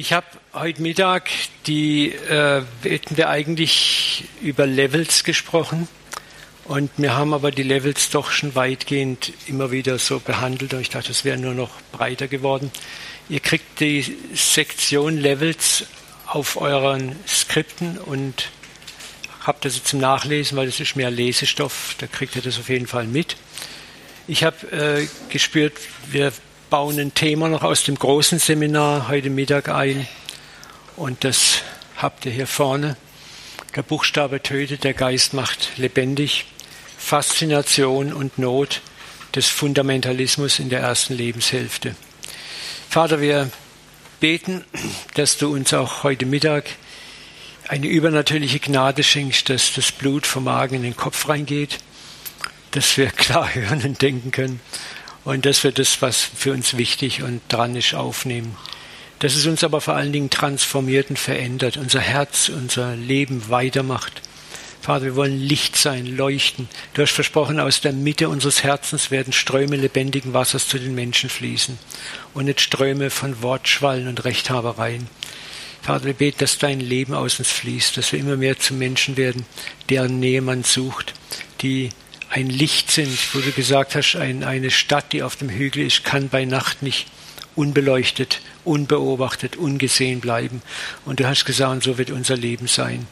Ich habe heute Mittag die äh, hätten wir eigentlich über Levels gesprochen und wir haben aber die Levels doch schon weitgehend immer wieder so behandelt und ich dachte, es wäre nur noch breiter geworden. Ihr kriegt die Sektion Levels auf euren Skripten und habt das zum Nachlesen, weil das ist mehr Lesestoff, da kriegt ihr das auf jeden Fall mit. Ich habe äh, gespürt, wir bauen ein Thema noch aus dem großen Seminar heute Mittag ein. Und das habt ihr hier vorne. Der Buchstabe tötet, der Geist macht lebendig. Faszination und Not des Fundamentalismus in der ersten Lebenshälfte. Vater, wir beten, dass du uns auch heute Mittag eine übernatürliche Gnade schenkst, dass das Blut vom Magen in den Kopf reingeht, dass wir klar hören und denken können und dass wir das, was für uns wichtig und dran ist, aufnehmen. Dass es uns aber vor allen Dingen transformiert und verändert, unser Herz, unser Leben weitermacht. Vater, wir wollen Licht sein, leuchten. Du hast versprochen, aus der Mitte unseres Herzens werden Ströme lebendigen Wassers zu den Menschen fließen und nicht Ströme von Wortschwallen und Rechthabereien. Vater, wir beten, dass dein Leben aus uns fließt, dass wir immer mehr zu Menschen werden, deren Nähe man sucht, die ein Licht sind, wo du gesagt hast, ein, eine Stadt, die auf dem Hügel ist, kann bei Nacht nicht unbeleuchtet, unbeobachtet, ungesehen bleiben. Und du hast gesagt, so wird unser Leben sein.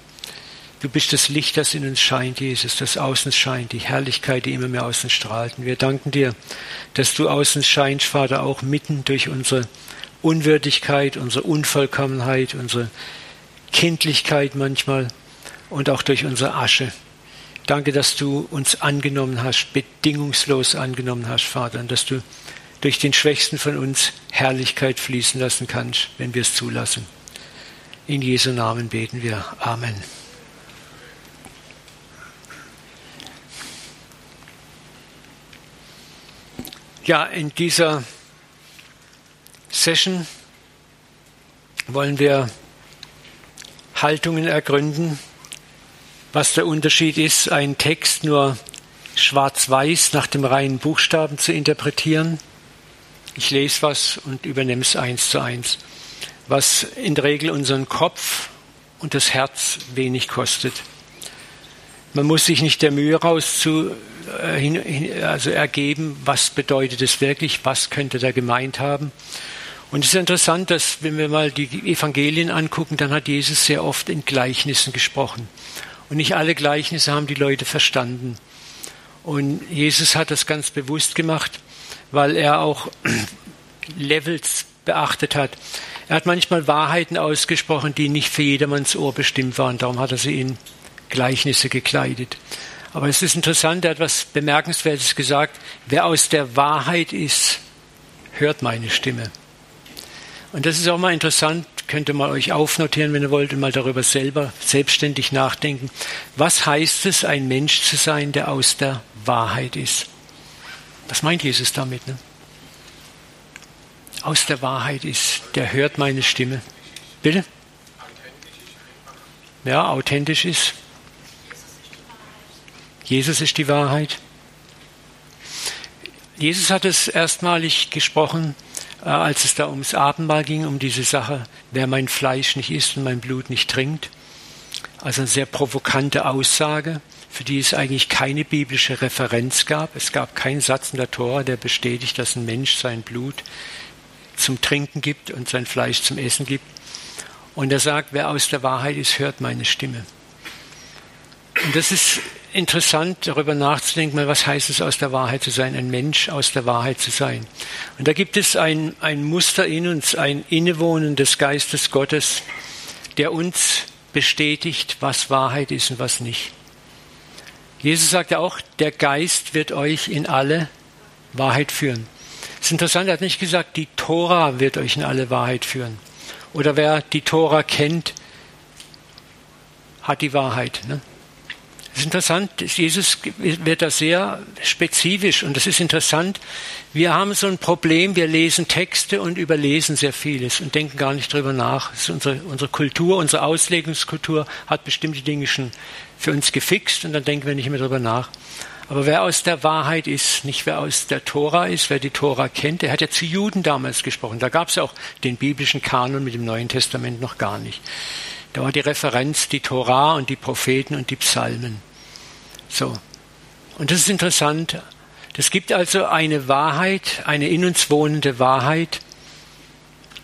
Du bist das Licht, das in uns scheint, Jesus, das außen scheint, die Herrlichkeit, die immer mehr außen strahlt. Und wir danken dir, dass du außen scheinst, Vater, auch mitten durch unsere Unwürdigkeit, unsere Unvollkommenheit, unsere Kindlichkeit manchmal und auch durch unsere Asche. Danke, dass du uns angenommen hast, bedingungslos angenommen hast, Vater, und dass du durch den Schwächsten von uns Herrlichkeit fließen lassen kannst, wenn wir es zulassen. In Jesu Namen beten wir. Amen. Ja, in dieser Session wollen wir Haltungen ergründen, was der Unterschied ist, einen Text nur schwarz-weiß nach dem reinen Buchstaben zu interpretieren. Ich lese was und übernehme es eins zu eins, was in der Regel unseren Kopf und das Herz wenig kostet. Man muss sich nicht der Mühe raus zu, äh, also ergeben, was bedeutet es wirklich, was könnte der gemeint haben. Und es ist interessant, dass wenn wir mal die Evangelien angucken, dann hat Jesus sehr oft in Gleichnissen gesprochen. Und nicht alle Gleichnisse haben die Leute verstanden. Und Jesus hat das ganz bewusst gemacht, weil er auch Levels beachtet hat. Er hat manchmal Wahrheiten ausgesprochen, die nicht für jedermanns Ohr bestimmt waren. Darum hat er sie in Gleichnisse gekleidet. Aber es ist interessant, er hat etwas Bemerkenswertes gesagt. Wer aus der Wahrheit ist, hört meine Stimme. Und das ist auch mal interessant, könnt ihr mal euch aufnotieren, wenn ihr wollt, und mal darüber selber selbstständig nachdenken. Was heißt es, ein Mensch zu sein, der aus der Wahrheit ist? Was meint Jesus damit? Ne? Aus der Wahrheit ist, der hört meine Stimme. Bitte? Ja, authentisch ist. Jesus ist die Wahrheit. Jesus hat es erstmalig gesprochen als es da ums Abendmahl ging, um diese Sache, wer mein Fleisch nicht isst und mein Blut nicht trinkt. Also eine sehr provokante Aussage, für die es eigentlich keine biblische Referenz gab. Es gab keinen Satz in der Tora, der bestätigt, dass ein Mensch sein Blut zum Trinken gibt und sein Fleisch zum Essen gibt. Und er sagt, wer aus der Wahrheit ist, hört meine Stimme. Und das ist interessant, darüber nachzudenken, was heißt es, aus der Wahrheit zu sein, ein Mensch aus der Wahrheit zu sein. Und da gibt es ein, ein Muster in uns, ein Innewohnen des Geistes Gottes, der uns bestätigt, was Wahrheit ist und was nicht. Jesus sagt ja auch, der Geist wird euch in alle Wahrheit führen. Es ist interessant, er hat nicht gesagt, die Tora wird euch in alle Wahrheit führen. Oder wer die Tora kennt, hat die Wahrheit. Ne? Das ist interessant, Jesus wird da sehr spezifisch und das ist interessant. Wir haben so ein Problem, wir lesen Texte und überlesen sehr vieles und denken gar nicht drüber nach. Unsere, unsere Kultur, unsere Auslegungskultur hat bestimmte Dinge schon für uns gefixt und dann denken wir nicht mehr drüber nach. Aber wer aus der Wahrheit ist, nicht wer aus der Tora ist, wer die Tora kennt, der hat ja zu Juden damals gesprochen. Da gab es ja auch den biblischen Kanon mit dem Neuen Testament noch gar nicht. Da war die Referenz die Tora und die Propheten und die Psalmen. So. Und das ist interessant. Es gibt also eine Wahrheit, eine in uns wohnende Wahrheit,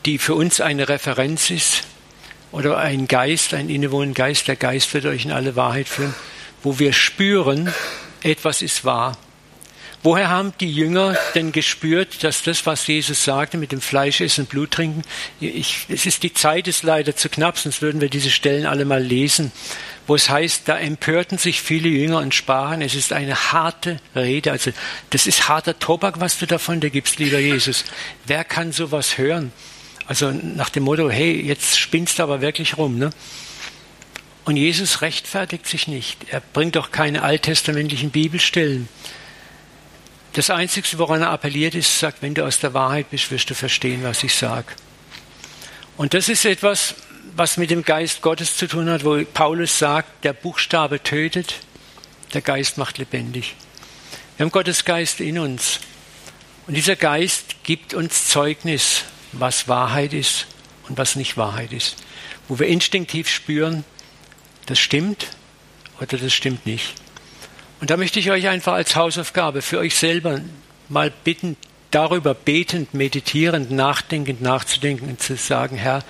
die für uns eine Referenz ist, oder ein Geist, ein innewohnender Geist, der Geist wird euch in alle Wahrheit führen, wo wir spüren, etwas ist wahr. Woher haben die Jünger denn gespürt, dass das, was Jesus sagte, mit dem Fleisch essen, Blut trinken, ich, es ist die Zeit ist leider zu knapp, sonst würden wir diese Stellen alle mal lesen, wo es heißt, da empörten sich viele Jünger und sprachen, es ist eine harte Rede, also das ist harter Tobak, was du davon dir gibst, lieber Jesus. Wer kann sowas hören? Also nach dem Motto, hey, jetzt spinnst du aber wirklich rum, ne? Und Jesus rechtfertigt sich nicht. Er bringt doch keine alttestamentlichen Bibelstellen. Das Einzige, woran er appelliert, ist, sagt, wenn du aus der Wahrheit bist, wirst du verstehen, was ich sage. Und das ist etwas, was mit dem Geist Gottes zu tun hat, wo Paulus sagt, der Buchstabe tötet, der Geist macht lebendig. Wir haben Gottes Geist in uns. Und dieser Geist gibt uns Zeugnis, was Wahrheit ist und was nicht Wahrheit ist. Wo wir instinktiv spüren, das stimmt oder das stimmt nicht. Und da möchte ich euch einfach als Hausaufgabe für euch selber mal bitten, darüber betend, meditierend, nachdenkend nachzudenken und zu sagen, Herr,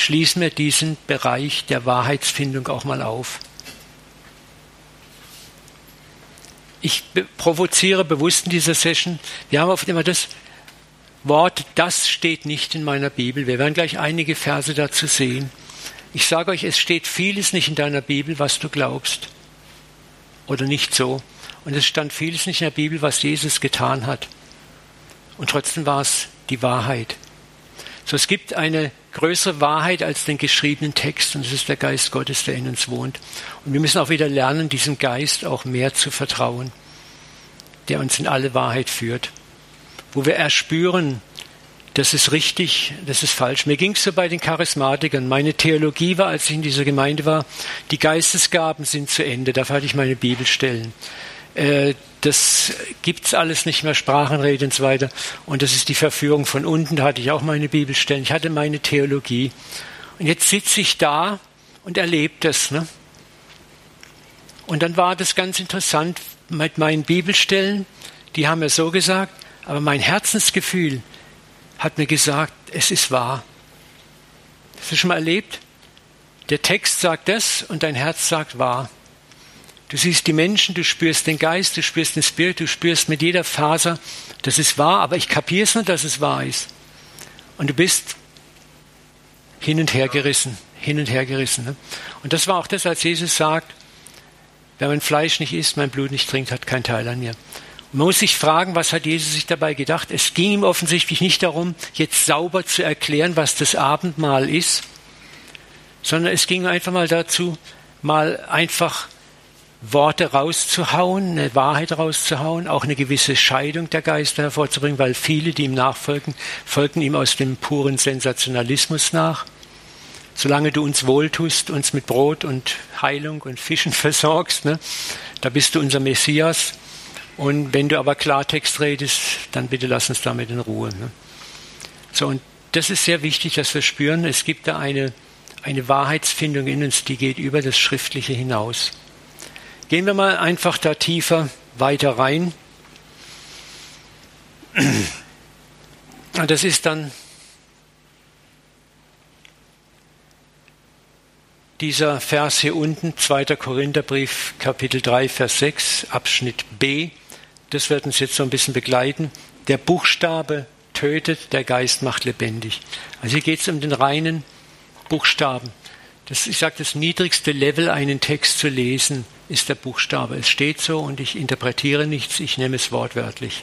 schließ mir diesen Bereich der Wahrheitsfindung auch mal auf. Ich provoziere bewusst in dieser Session. Wir haben oft immer das Wort, das steht nicht in meiner Bibel. Wir werden gleich einige Verse dazu sehen. Ich sage euch, es steht vieles nicht in deiner Bibel, was du glaubst. Oder nicht so. Und es stand vieles nicht in der Bibel, was Jesus getan hat. Und trotzdem war es die Wahrheit. So, es gibt eine größere Wahrheit als den geschriebenen Text und es ist der Geist Gottes, der in uns wohnt. Und wir müssen auch wieder lernen, diesem Geist auch mehr zu vertrauen, der uns in alle Wahrheit führt. Wo wir erspüren, das ist richtig, das ist falsch. Mir ging es so bei den Charismatikern. Meine Theologie war, als ich in dieser Gemeinde war, die Geistesgaben sind zu Ende. Dafür hatte ich meine Bibelstellen. Äh, das gibt's alles nicht mehr, Sprachenrede und so weiter. Und das ist die Verführung von unten. Da hatte ich auch meine Bibelstellen. Ich hatte meine Theologie. Und jetzt sitze ich da und erlebe das. Ne? Und dann war das ganz interessant mit meinen Bibelstellen. Die haben mir so gesagt, aber mein Herzensgefühl hat mir gesagt, es ist wahr. Hast du schon mal erlebt? Der Text sagt das und dein Herz sagt wahr. Du siehst die Menschen, du spürst den Geist, du spürst den Spirit, du spürst mit jeder Faser, das ist wahr, aber ich kapiere es nicht, dass es wahr ist. Und du bist hin und her gerissen, hin und her gerissen. Ne? Und das war auch das, als Jesus sagt, wer mein Fleisch nicht isst, mein Blut nicht trinkt, hat keinen Teil an mir. Man muss sich fragen, was hat Jesus sich dabei gedacht? Es ging ihm offensichtlich nicht darum, jetzt sauber zu erklären, was das Abendmahl ist, sondern es ging einfach mal dazu, mal einfach Worte rauszuhauen, eine Wahrheit rauszuhauen, auch eine gewisse Scheidung der Geister hervorzubringen, weil viele, die ihm nachfolgen, folgen ihm aus dem puren Sensationalismus nach. Solange du uns wohltust, uns mit Brot und Heilung und Fischen versorgst, ne, da bist du unser Messias. Und wenn du aber Klartext redest, dann bitte lass uns damit in Ruhe. Ne? So, und das ist sehr wichtig, dass wir spüren, es gibt da eine, eine Wahrheitsfindung in uns, die geht über das Schriftliche hinaus. Gehen wir mal einfach da tiefer weiter rein. Das ist dann dieser Vers hier unten, 2. Korintherbrief, Kapitel 3, Vers 6, Abschnitt B. Das wird uns jetzt so ein bisschen begleiten. Der Buchstabe tötet, der Geist macht lebendig. Also hier geht es um den reinen Buchstaben. Das, ich sage, das niedrigste Level, einen Text zu lesen, ist der Buchstabe. Es steht so und ich interpretiere nichts, ich nehme es wortwörtlich.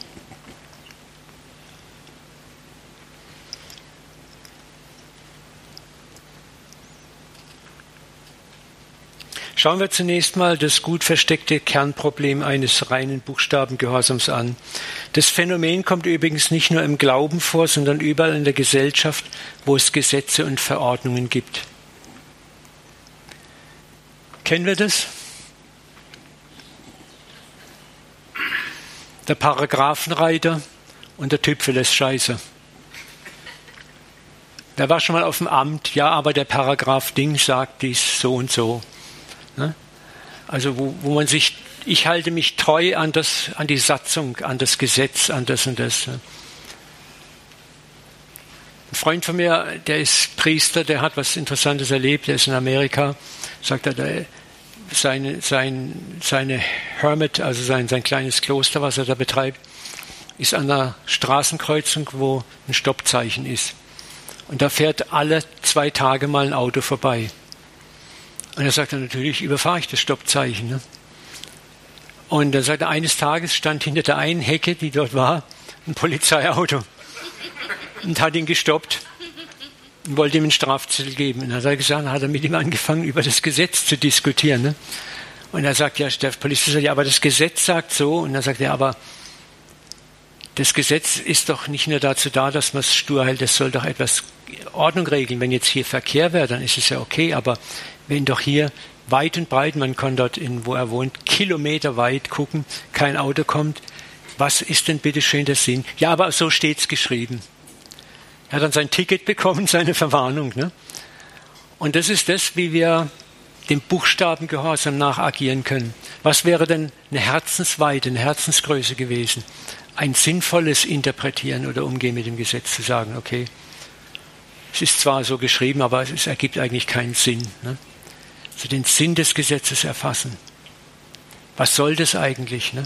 Schauen wir zunächst mal das gut versteckte Kernproblem eines reinen Buchstabengehorsams an. Das Phänomen kommt übrigens nicht nur im Glauben vor, sondern überall in der Gesellschaft, wo es Gesetze und Verordnungen gibt. Kennen wir das? der Paragraphenreiter und der Typ verlässt Scheiße. Der war schon mal auf dem Amt, ja, aber der Paragraph Ding sagt dies so und so. Ne? Also wo, wo man sich, ich halte mich treu an, das, an die Satzung, an das Gesetz, an das und das. Ne? Ein Freund von mir, der ist Priester, der hat was Interessantes erlebt, der ist in Amerika, sagt er, der, seine, sein, seine Hermit, also sein, sein kleines Kloster, was er da betreibt, ist an einer Straßenkreuzung, wo ein Stoppzeichen ist. Und da fährt alle zwei Tage mal ein Auto vorbei. Und er sagt dann natürlich, überfahre ich das Stoppzeichen. Ne? Und er sagt, eines Tages stand hinter der einen Hecke, die dort war, ein Polizeiauto und hat ihn gestoppt wollte ihm einen Strafzettel geben. Und dann hat er gesagt, dann hat er mit ihm angefangen, über das Gesetz zu diskutieren. Ne? Und er sagt, ja, der Polizist sagt, ja, aber das Gesetz sagt so. Und er sagt, ja, aber das Gesetz ist doch nicht nur dazu da, dass man es stur hält, es soll doch etwas Ordnung regeln. Wenn jetzt hier Verkehr wäre, dann ist es ja okay, aber wenn doch hier weit und breit, man kann dort, in, wo er wohnt, Kilometer weit gucken, kein Auto kommt, was ist denn bitte schön der Sinn? Ja, aber so steht es geschrieben. Er hat dann sein Ticket bekommen, seine Verwarnung. Ne? Und das ist das, wie wir dem Buchstaben Gehorsam nachagieren können. Was wäre denn eine Herzensweite, eine Herzensgröße gewesen? Ein sinnvolles Interpretieren oder Umgehen mit dem Gesetz zu sagen, okay, es ist zwar so geschrieben, aber es ergibt eigentlich keinen Sinn. Ne? Also den Sinn des Gesetzes erfassen. Was soll das eigentlich? Ne?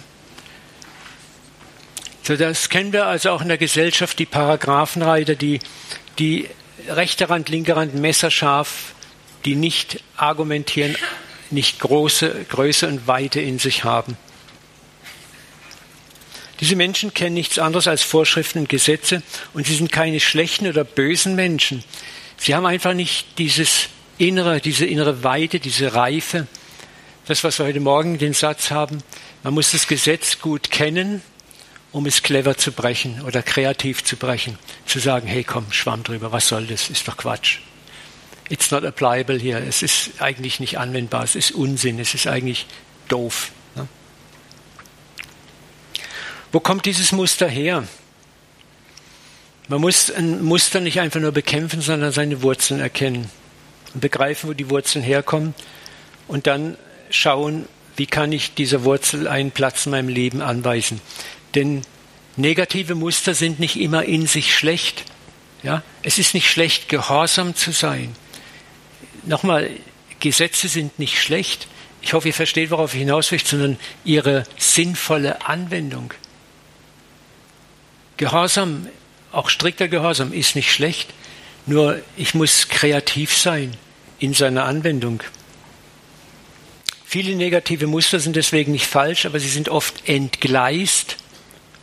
So, das kennen wir also auch in der Gesellschaft, die Paragraphenreiter, die, die rechte Rand, linke Rand, messerscharf, die nicht argumentieren, nicht große Größe und Weite in sich haben. Diese Menschen kennen nichts anderes als Vorschriften und Gesetze und sie sind keine schlechten oder bösen Menschen. Sie haben einfach nicht dieses innere, diese innere Weite, diese Reife. Das, was wir heute Morgen den Satz haben, man muss das Gesetz gut kennen, um es clever zu brechen oder kreativ zu brechen. Zu sagen, hey komm, schwamm drüber, was soll das? Ist doch Quatsch. It's not applicable hier. Es ist eigentlich nicht anwendbar. Es ist Unsinn. Es ist eigentlich doof. Ne? Wo kommt dieses Muster her? Man muss ein Muster nicht einfach nur bekämpfen, sondern seine Wurzeln erkennen und begreifen, wo die Wurzeln herkommen und dann schauen, wie kann ich dieser Wurzel einen Platz in meinem Leben anweisen. Denn negative Muster sind nicht immer in sich schlecht. Ja? Es ist nicht schlecht, gehorsam zu sein. Nochmal, Gesetze sind nicht schlecht. Ich hoffe, ihr versteht, worauf ich hinaus möchte, sondern ihre sinnvolle Anwendung. Gehorsam, auch strikter Gehorsam, ist nicht schlecht. Nur ich muss kreativ sein in seiner Anwendung. Viele negative Muster sind deswegen nicht falsch, aber sie sind oft entgleist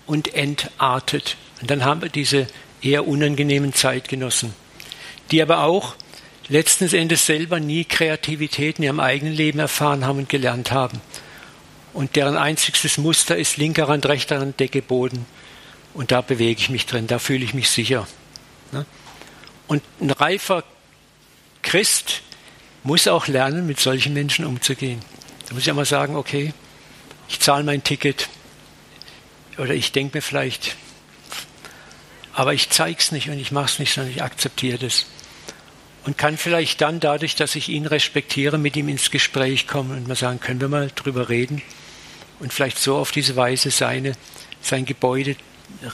und entartet. Und dann haben wir diese eher unangenehmen Zeitgenossen, die aber auch letzten Endes selber nie Kreativität in ihrem eigenen Leben erfahren haben und gelernt haben. Und deren einziges Muster ist linker Rand, rechter Rand, Decke, Boden. Und da bewege ich mich drin, da fühle ich mich sicher. Ne? Und ein reifer Christ muss auch lernen, mit solchen Menschen umzugehen. Da muss ich einmal sagen, okay, ich zahle mein Ticket, oder ich denke mir vielleicht, aber ich zeige es nicht und ich mache es nicht, sondern ich akzeptiere das. Und kann vielleicht dann dadurch, dass ich ihn respektiere, mit ihm ins Gespräch kommen und mal sagen, können wir mal drüber reden und vielleicht so auf diese Weise seine, sein Gebäude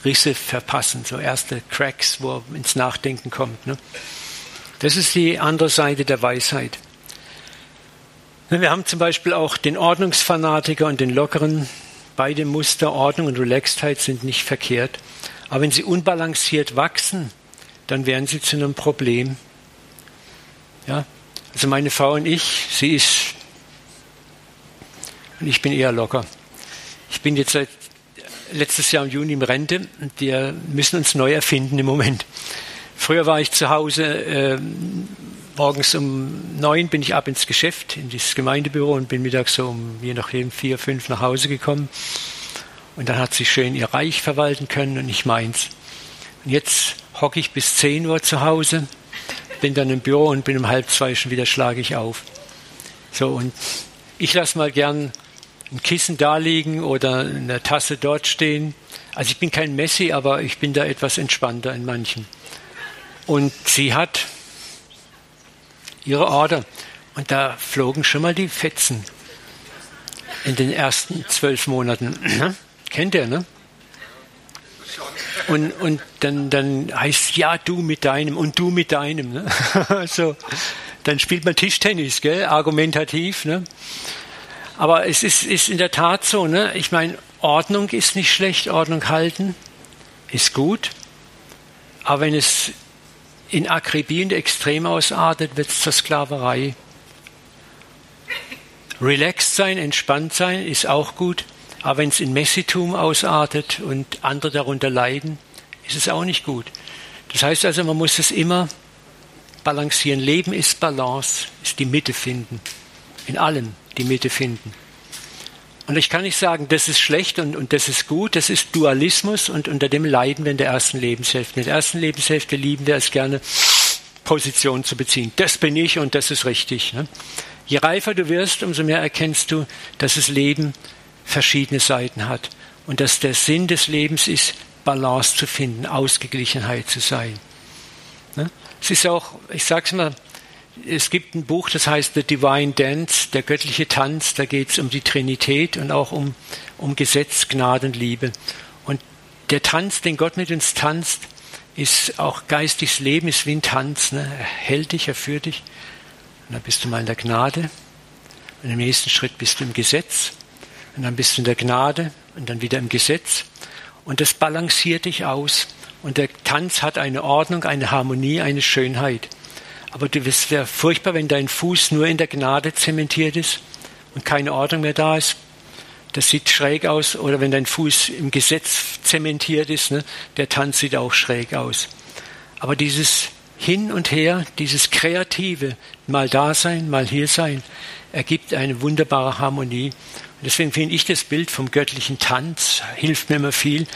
Risse verpassen, so erste Cracks, wo er ins Nachdenken kommt. Ne? Das ist die andere Seite der Weisheit. Wir haben zum Beispiel auch den Ordnungsfanatiker und den Lockeren, Beide Muster, Ordnung und Relaxedheit sind nicht verkehrt. Aber wenn sie unbalanciert wachsen, dann werden sie zu einem Problem. Ja? Also meine Frau und ich, sie ist, und ich bin eher locker. Ich bin jetzt seit letztes Jahr im Juni im Rente und wir müssen uns neu erfinden im Moment. Früher war ich zu Hause, äh, morgens um neun bin ich ab ins Geschäft, in das Gemeindebüro und bin mittags so um je nachdem vier, fünf nach Hause gekommen. Und dann hat sie schön ihr Reich verwalten können und ich meins. Und jetzt hocke ich bis zehn Uhr zu Hause, bin dann im Büro und bin um halb zwei schon wieder schlage ich auf. So, und ich lasse mal gern ein Kissen da liegen oder eine Tasse dort stehen. Also ich bin kein Messi, aber ich bin da etwas entspannter in manchen. Und sie hat ihre Order. Und da flogen schon mal die Fetzen in den ersten zwölf Monaten. Kennt ihr, ne? Und, und dann, dann heißt ja, du mit deinem und du mit deinem. Ne? so, dann spielt man Tischtennis, gell? argumentativ. Ne? Aber es ist, ist in der Tat so. Ne? Ich meine, Ordnung ist nicht schlecht, Ordnung halten ist gut. Aber wenn es in Akribie und Extrem ausartet, wird es zur Sklaverei. Relaxed sein, entspannt sein ist auch gut. Aber wenn es in Messitum ausartet und andere darunter leiden, ist es auch nicht gut. Das heißt also, man muss es immer balancieren. Leben ist Balance, ist die Mitte finden. In allem die Mitte finden. Und ich kann nicht sagen, das ist schlecht und, und das ist gut, das ist Dualismus und unter dem leiden wir in der ersten Lebenshälfte. In der ersten Lebenshälfte lieben wir es gerne, Position zu beziehen. Das bin ich und das ist richtig. Ne? Je reifer du wirst, umso mehr erkennst du, dass das Leben verschiedene Seiten hat und dass der Sinn des Lebens ist, Balance zu finden, Ausgeglichenheit zu sein. Ne? Es ist auch, ich sage es mal, es gibt ein Buch, das heißt The Divine Dance, der göttliche Tanz. Da geht es um die Trinität und auch um, um Gesetz, Gnade und Liebe. Und der Tanz, den Gott mit uns tanzt, ist auch geistiges Leben, ist wie ein Tanz. Ne? Er hält dich, er führt dich. Und dann bist du mal in der Gnade. Und im nächsten Schritt bist du im Gesetz. Und dann bist du in der Gnade und dann wieder im Gesetz. Und das balanciert dich aus. Und der Tanz hat eine Ordnung, eine Harmonie, eine Schönheit. Aber es wäre furchtbar, wenn dein Fuß nur in der Gnade zementiert ist und keine Ordnung mehr da ist. Das sieht schräg aus. Oder wenn dein Fuß im Gesetz zementiert ist, ne, der Tanz sieht auch schräg aus. Aber dieses Hin und Her, dieses Kreative, mal da sein, mal hier sein, ergibt eine wunderbare Harmonie. Und deswegen finde ich das Bild vom göttlichen Tanz, hilft mir immer viel,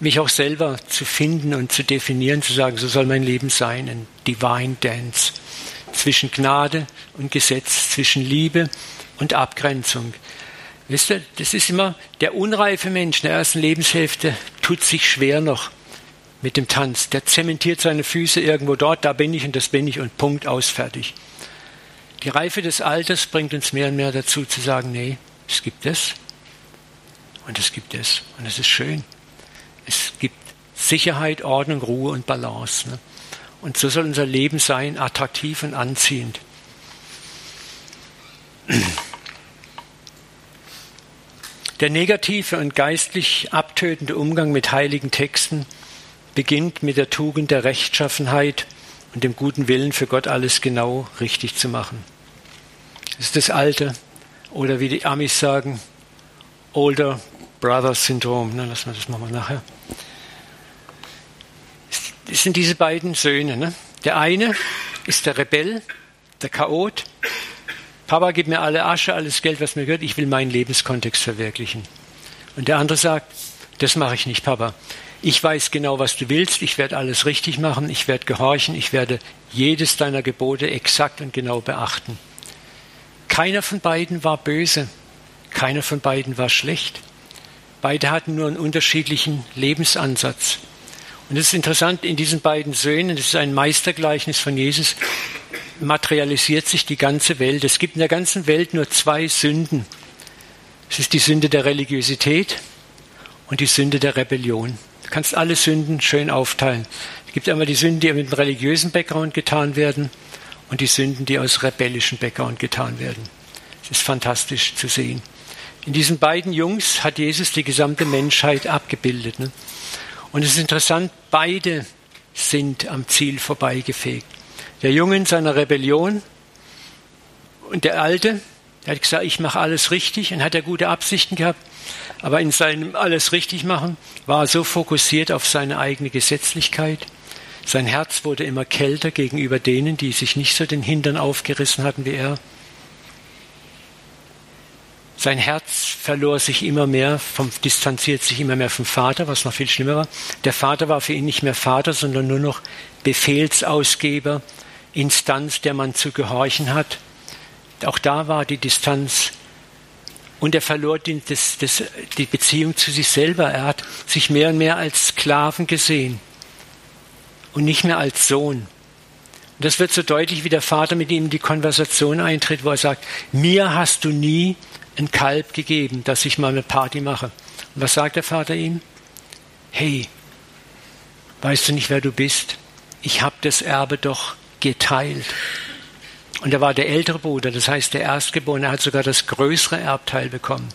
mich auch selber zu finden und zu definieren, zu sagen, so soll mein Leben sein, ein Divine Dance zwischen Gnade und Gesetz, zwischen Liebe und Abgrenzung. Wisst ihr, das ist immer der unreife Mensch in der ersten Lebenshälfte tut sich schwer noch mit dem Tanz. Der zementiert seine Füße irgendwo dort, da bin ich und das bin ich und Punkt aus, fertig. Die Reife des Alters bringt uns mehr und mehr dazu zu sagen, nee, es gibt es und es gibt es und es ist schön. Es gibt Sicherheit, Ordnung, Ruhe und Balance. Ne? Und so soll unser Leben sein, attraktiv und anziehend. Der negative und geistlich abtötende Umgang mit heiligen Texten beginnt mit der Tugend der Rechtschaffenheit und dem guten Willen für Gott alles genau richtig zu machen. Das ist das alte, oder wie die Amis sagen, Older Brother Syndrom. Ne, lassen wir das machen wir nachher. Es sind diese beiden Söhne. Ne? Der eine ist der Rebell, der Chaot. Papa, gib mir alle Asche, alles Geld, was mir gehört. Ich will meinen Lebenskontext verwirklichen. Und der andere sagt, das mache ich nicht, Papa. Ich weiß genau, was du willst. Ich werde alles richtig machen. Ich werde gehorchen. Ich werde jedes deiner Gebote exakt und genau beachten. Keiner von beiden war böse. Keiner von beiden war schlecht. Beide hatten nur einen unterschiedlichen Lebensansatz. Und es ist interessant, in diesen beiden Söhnen, das ist ein Meistergleichnis von Jesus, materialisiert sich die ganze Welt. Es gibt in der ganzen Welt nur zwei Sünden. Es ist die Sünde der Religiosität und die Sünde der Rebellion. Du kannst alle Sünden schön aufteilen. Es gibt einmal die Sünden, die mit einem religiösen Background getan werden und die Sünden, die aus rebellischem Background getan werden. Es ist fantastisch zu sehen. In diesen beiden Jungs hat Jesus die gesamte Menschheit abgebildet. Ne? Und es ist interessant, beide sind am Ziel vorbeigefegt. Der Junge in seiner Rebellion und der Alte, der hat gesagt, ich mache alles richtig und hat er gute Absichten gehabt, aber in seinem alles richtig machen war er so fokussiert auf seine eigene Gesetzlichkeit. Sein Herz wurde immer kälter gegenüber denen, die sich nicht so den Hintern aufgerissen hatten wie er. Sein Herz verlor sich immer mehr, vom, distanziert sich immer mehr vom Vater, was noch viel schlimmer war. Der Vater war für ihn nicht mehr Vater, sondern nur noch Befehlsausgeber, Instanz, der man zu gehorchen hat. Auch da war die Distanz Und er verlor die, das, das, die Beziehung zu sich selber. Er hat sich mehr und mehr als Sklaven gesehen und nicht mehr als Sohn. Und das wird so deutlich, wie der Vater mit ihm in die Konversation eintritt, wo er sagt, mir hast du nie ein Kalb gegeben, dass ich mal eine Party mache. Und was sagt der Vater ihm? Hey, weißt du nicht, wer du bist? Ich habe das Erbe doch geteilt. Und er war der ältere Bruder, das heißt der Erstgeborene, hat sogar das größere Erbteil bekommen.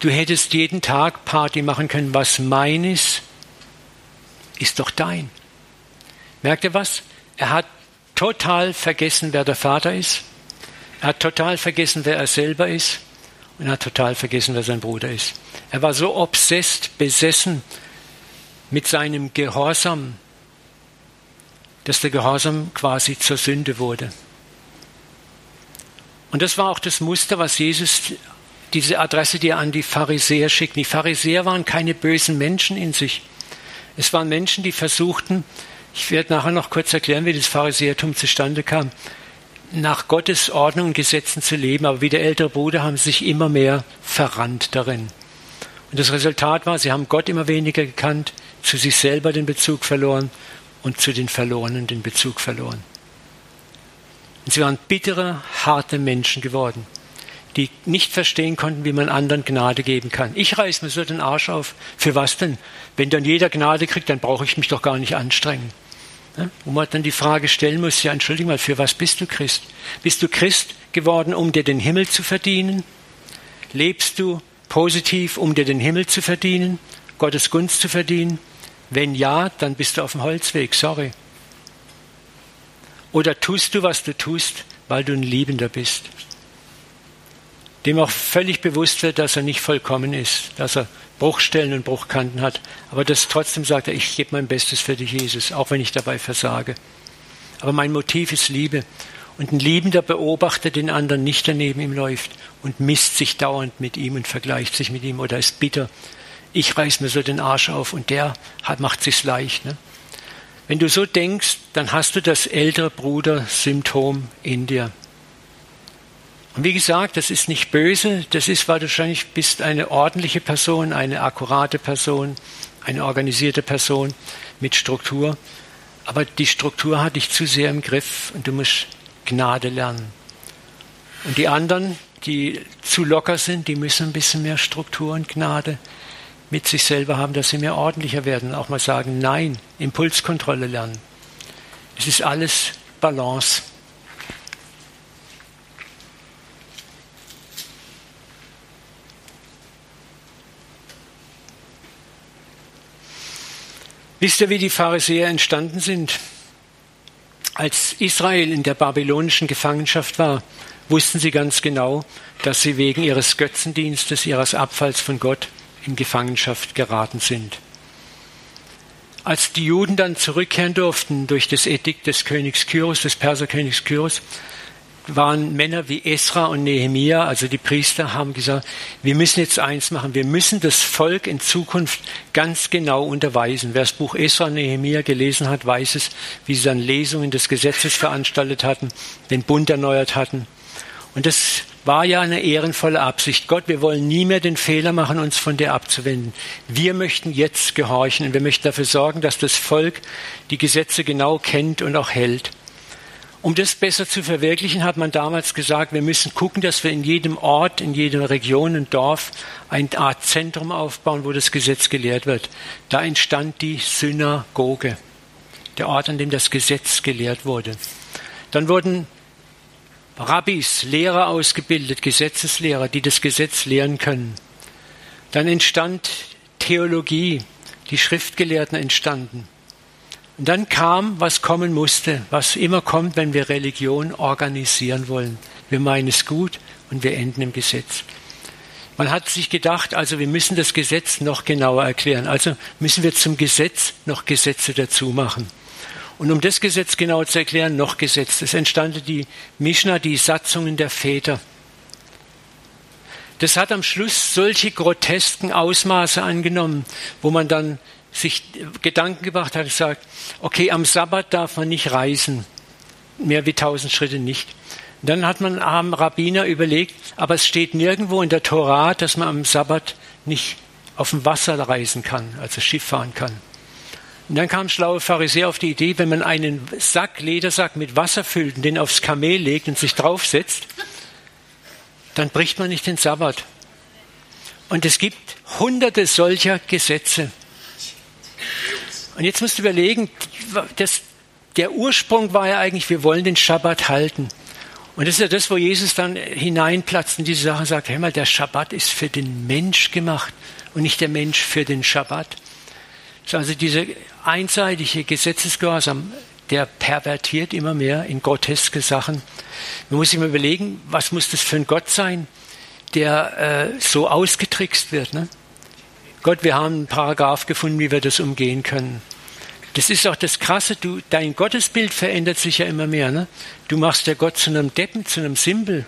Du hättest jeden Tag Party machen können, was mein ist, ist doch dein. Merkt ihr was? Er hat total vergessen, wer der Vater ist. Er hat total vergessen, wer er selber ist. Und er hat total vergessen, wer sein Bruder ist. Er war so obsessed, besessen mit seinem Gehorsam, dass der Gehorsam quasi zur Sünde wurde. Und das war auch das Muster, was Jesus, diese Adresse, die er an die Pharisäer schickt. Die Pharisäer waren keine bösen Menschen in sich. Es waren Menschen, die versuchten, ich werde nachher noch kurz erklären, wie das Pharisäertum zustande kam, nach Gottes Ordnung und Gesetzen zu leben, aber wie der ältere Bruder haben sie sich immer mehr verrannt darin. Und das Resultat war, sie haben Gott immer weniger gekannt, zu sich selber den Bezug verloren und zu den Verlorenen den Bezug verloren. Und sie waren bittere, harte Menschen geworden, die nicht verstehen konnten, wie man anderen Gnade geben kann. Ich reiß mir so den Arsch auf. Für was denn? Wenn dann jeder Gnade kriegt, dann brauche ich mich doch gar nicht anstrengen. Ja? Wo man dann die Frage stellen muss, ja, entschuldige mal, für was bist du Christ? Bist du Christ geworden, um dir den Himmel zu verdienen? Lebst du positiv, um dir den Himmel zu verdienen, Gottes Gunst zu verdienen? Wenn ja, dann bist du auf dem Holzweg, sorry. Oder tust du, was du tust, weil du ein Liebender bist? Dem auch völlig bewusst wird, dass er nicht vollkommen ist, dass er Bruchstellen und Bruchkanten hat, aber das trotzdem sagt er, ich gebe mein Bestes für dich, Jesus, auch wenn ich dabei versage. Aber mein Motiv ist Liebe. Und ein Liebender beobachtet den anderen nicht daneben ihm läuft und misst sich dauernd mit ihm und vergleicht sich mit ihm oder ist bitter ich reiß mir so den Arsch auf und der hat, macht sich's leicht. Ne? Wenn du so denkst, dann hast du das ältere Bruder-Symptom in dir. Und wie gesagt, das ist nicht böse, das ist, weil du wahrscheinlich bist eine ordentliche Person, eine akkurate Person, eine organisierte Person mit Struktur. Aber die Struktur hat dich zu sehr im Griff und du musst Gnade lernen. Und die anderen, die zu locker sind, die müssen ein bisschen mehr Struktur und Gnade mit sich selber haben, dass sie mehr ordentlicher werden und auch mal sagen, nein, Impulskontrolle lernen. Es ist alles Balance. Wisst ihr, wie die Pharisäer entstanden sind? Als Israel in der babylonischen Gefangenschaft war, wussten sie ganz genau, dass sie wegen ihres Götzendienstes, ihres Abfalls von Gott in Gefangenschaft geraten sind. Als die Juden dann zurückkehren durften durch das Edikt des Königs Kyros, des Perserkönigs Kyros, waren Männer wie Esra und Nehemia, also die Priester, haben gesagt, wir müssen jetzt eins machen, wir müssen das Volk in Zukunft ganz genau unterweisen. Wer das Buch Esra und Nehemia gelesen hat, weiß es, wie sie dann Lesungen des Gesetzes veranstaltet hatten, den Bund erneuert hatten. Und das war ja eine ehrenvolle Absicht. Gott, wir wollen nie mehr den Fehler machen, uns von dir abzuwenden. Wir möchten jetzt gehorchen und wir möchten dafür sorgen, dass das Volk die Gesetze genau kennt und auch hält. Um das besser zu verwirklichen, hat man damals gesagt, wir müssen gucken, dass wir in jedem Ort, in jeder Region und Dorf eine Art Zentrum aufbauen, wo das Gesetz gelehrt wird. Da entstand die Synagoge, der Ort, an dem das Gesetz gelehrt wurde. Dann wurden Rabbis, Lehrer ausgebildet, Gesetzeslehrer, die das Gesetz lehren können. Dann entstand Theologie, die Schriftgelehrten entstanden. Und dann kam, was kommen musste, was immer kommt, wenn wir Religion organisieren wollen. Wir meinen es gut und wir enden im Gesetz. Man hat sich gedacht, also wir müssen das Gesetz noch genauer erklären. Also müssen wir zum Gesetz noch Gesetze dazu machen. Und um das Gesetz genau zu erklären, noch Gesetz. Es entstanden die Mishnah, die Satzungen der Väter. Das hat am Schluss solche grotesken Ausmaße angenommen, wo man dann sich Gedanken gebracht hat und sagt, okay, am Sabbat darf man nicht reisen, mehr wie tausend Schritte nicht. Und dann hat man am Rabbiner überlegt, aber es steht nirgendwo in der Tora, dass man am Sabbat nicht auf dem Wasser reisen kann, also Schiff fahren kann. Und dann kam schlaue Pharisäer auf die Idee, wenn man einen Sack, Ledersack mit Wasser füllt und den aufs Kamel legt und sich draufsetzt, dann bricht man nicht den Sabbat. Und es gibt hunderte solcher Gesetze. Und jetzt musst du überlegen, das, der Ursprung war ja eigentlich, wir wollen den Schabbat halten. Und das ist ja das, wo Jesus dann hineinplatzt in diese Sache und sagt, hör mal, der Schabbat ist für den Mensch gemacht und nicht der Mensch für den Schabbat. Also diese einseitige Gesetzesgehorsam, der pervertiert immer mehr in groteske Sachen. Man muss sich mal überlegen, was muss das für ein Gott sein, der äh, so ausgetrickst wird. Ne? Gott, wir haben einen Paragraph gefunden, wie wir das umgehen können. Das ist auch das Krasse, du, dein Gottesbild verändert sich ja immer mehr. Ne? Du machst ja Gott zu einem Deppen, zu einem Symbol.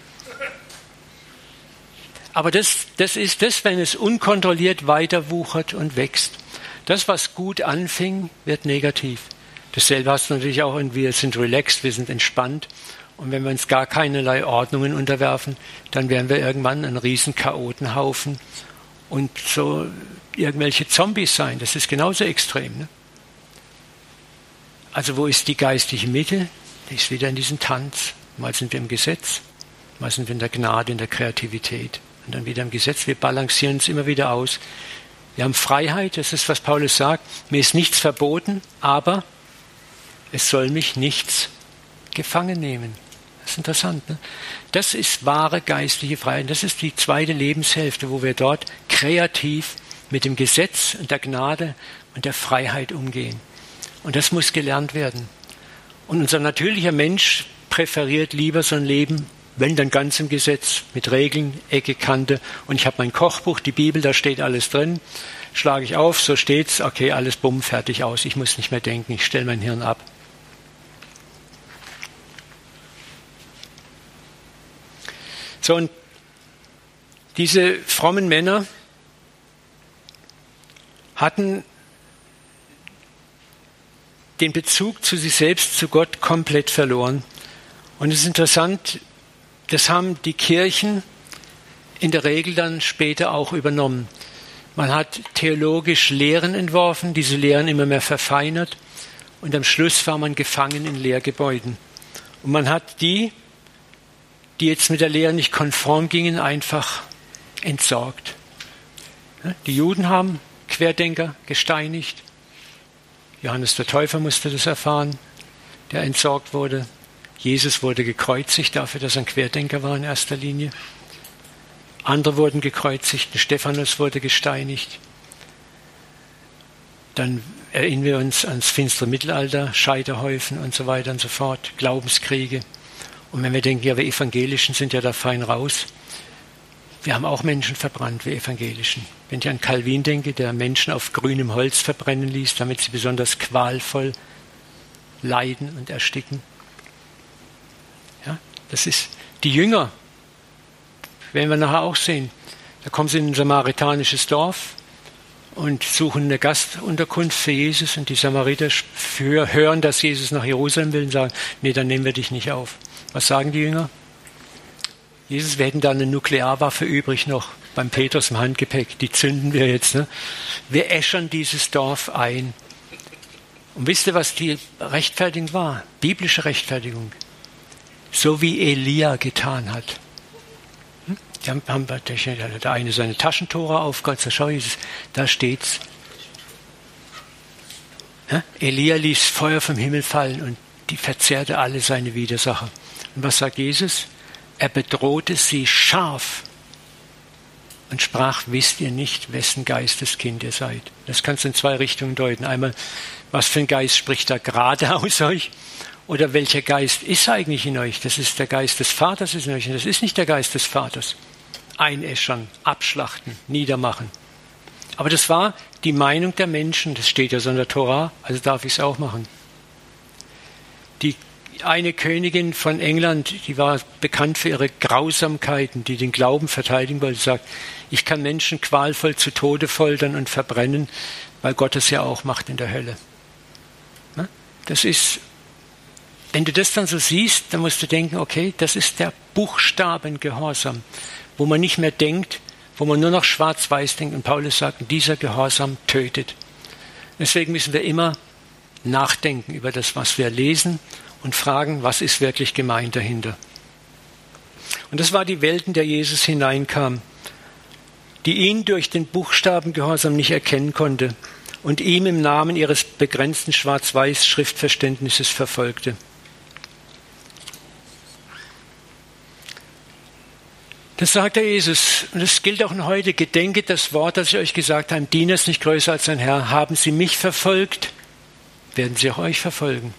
Aber das, das ist das, wenn es unkontrolliert weiter wuchert und wächst. Das, was gut anfing, wird negativ. Dasselbe hast du natürlich auch, und wir sind relaxed, wir sind entspannt. Und wenn wir uns gar keinerlei Ordnungen unterwerfen, dann werden wir irgendwann ein riesen Chaotenhaufen und so irgendwelche Zombies sein. Das ist genauso extrem. Ne? Also wo ist die geistige Mitte? Die ist wieder in diesem Tanz. Mal sind wir im Gesetz, mal sind wir in der Gnade, in der Kreativität. Und dann wieder im Gesetz. Wir balancieren uns immer wieder aus. Wir haben Freiheit, das ist, was Paulus sagt. Mir ist nichts verboten, aber es soll mich nichts gefangen nehmen. Das ist interessant. Ne? Das ist wahre geistliche Freiheit. Das ist die zweite Lebenshälfte, wo wir dort kreativ mit dem Gesetz und der Gnade und der Freiheit umgehen. Und das muss gelernt werden. Und unser natürlicher Mensch präferiert lieber so ein Leben, wenn dann ganz im Gesetz, mit Regeln, Ecke, Kante. Und ich habe mein Kochbuch, die Bibel, da steht alles drin. Schlage ich auf, so steht's, okay, alles bumm, fertig aus. Ich muss nicht mehr denken, ich stelle mein Hirn ab. So, und diese frommen Männer hatten den Bezug zu sich selbst, zu Gott komplett verloren. Und es ist interessant, das haben die Kirchen in der Regel dann später auch übernommen. Man hat theologisch Lehren entworfen, diese Lehren immer mehr verfeinert und am Schluss war man gefangen in Lehrgebäuden. Und man hat die, die jetzt mit der Lehre nicht konform gingen, einfach entsorgt. Die Juden haben Querdenker gesteinigt, Johannes der Täufer musste das erfahren, der entsorgt wurde. Jesus wurde gekreuzigt dafür, dass er ein Querdenker war in erster Linie. Andere wurden gekreuzigt, Stephanus wurde gesteinigt. Dann erinnern wir uns ans finstere Mittelalter, Scheiterhäufen und so weiter und so fort, Glaubenskriege. Und wenn wir denken, ja, wir Evangelischen sind ja da fein raus, wir haben auch Menschen verbrannt, wir Evangelischen. Wenn ich an Calvin denke, der Menschen auf grünem Holz verbrennen ließ, damit sie besonders qualvoll leiden und ersticken. Ja, das ist die Jünger, werden wir nachher auch sehen. Da kommen sie in ein samaritanisches Dorf und suchen eine Gastunterkunft für Jesus und die Samariter hören, dass Jesus nach Jerusalem will und sagen, nee, dann nehmen wir dich nicht auf. Was sagen die Jünger? Jesus, wir hätten da eine Nuklearwaffe übrig noch beim Petrus im Handgepäck. Die zünden wir jetzt. Ne? Wir äschern dieses Dorf ein. Und wisst ihr, was die Rechtfertigung war? Biblische Rechtfertigung. So wie Elia getan hat. Hm? Die haben, haben, der eine seine Taschentore aufgehört, schau Jesus, da steht's. Ja? Elia ließ Feuer vom Himmel fallen und die verzehrte alle seine Widersacher. Und was sagt Jesus? Er bedrohte sie scharf und sprach, wisst ihr nicht, wessen Geisteskind ihr seid. Das kannst du in zwei Richtungen deuten. Einmal, was für ein Geist spricht da gerade aus euch? Oder welcher Geist ist eigentlich in euch? Das ist der Geist des Vaters ist in euch. Das ist nicht der Geist des Vaters. Einäschern, abschlachten, niedermachen. Aber das war die Meinung der Menschen. Das steht ja so in der Tora, also darf ich es auch machen. Die eine Königin von England, die war bekannt für ihre Grausamkeiten, die den Glauben verteidigen wollte, sagt, ich kann Menschen qualvoll zu Tode foltern und verbrennen, weil Gott es ja auch macht in der Hölle. Das ist wenn du das dann so siehst, dann musst du denken, okay, das ist der Buchstabengehorsam, wo man nicht mehr denkt, wo man nur noch schwarz-weiß denkt. Und Paulus sagt, dieser Gehorsam tötet. Deswegen müssen wir immer nachdenken über das, was wir lesen und fragen, was ist wirklich gemeint dahinter. Und das war die Welt, in der Jesus hineinkam, die ihn durch den Buchstabengehorsam nicht erkennen konnte und ihm im Namen ihres begrenzten Schwarz-Weiß-Schriftverständnisses verfolgte. Das sagt der Jesus. Und das gilt auch heute. Gedenket das Wort, das ich euch gesagt habe. Diener ist nicht größer als sein Herr. Haben sie mich verfolgt, werden sie auch euch verfolgen.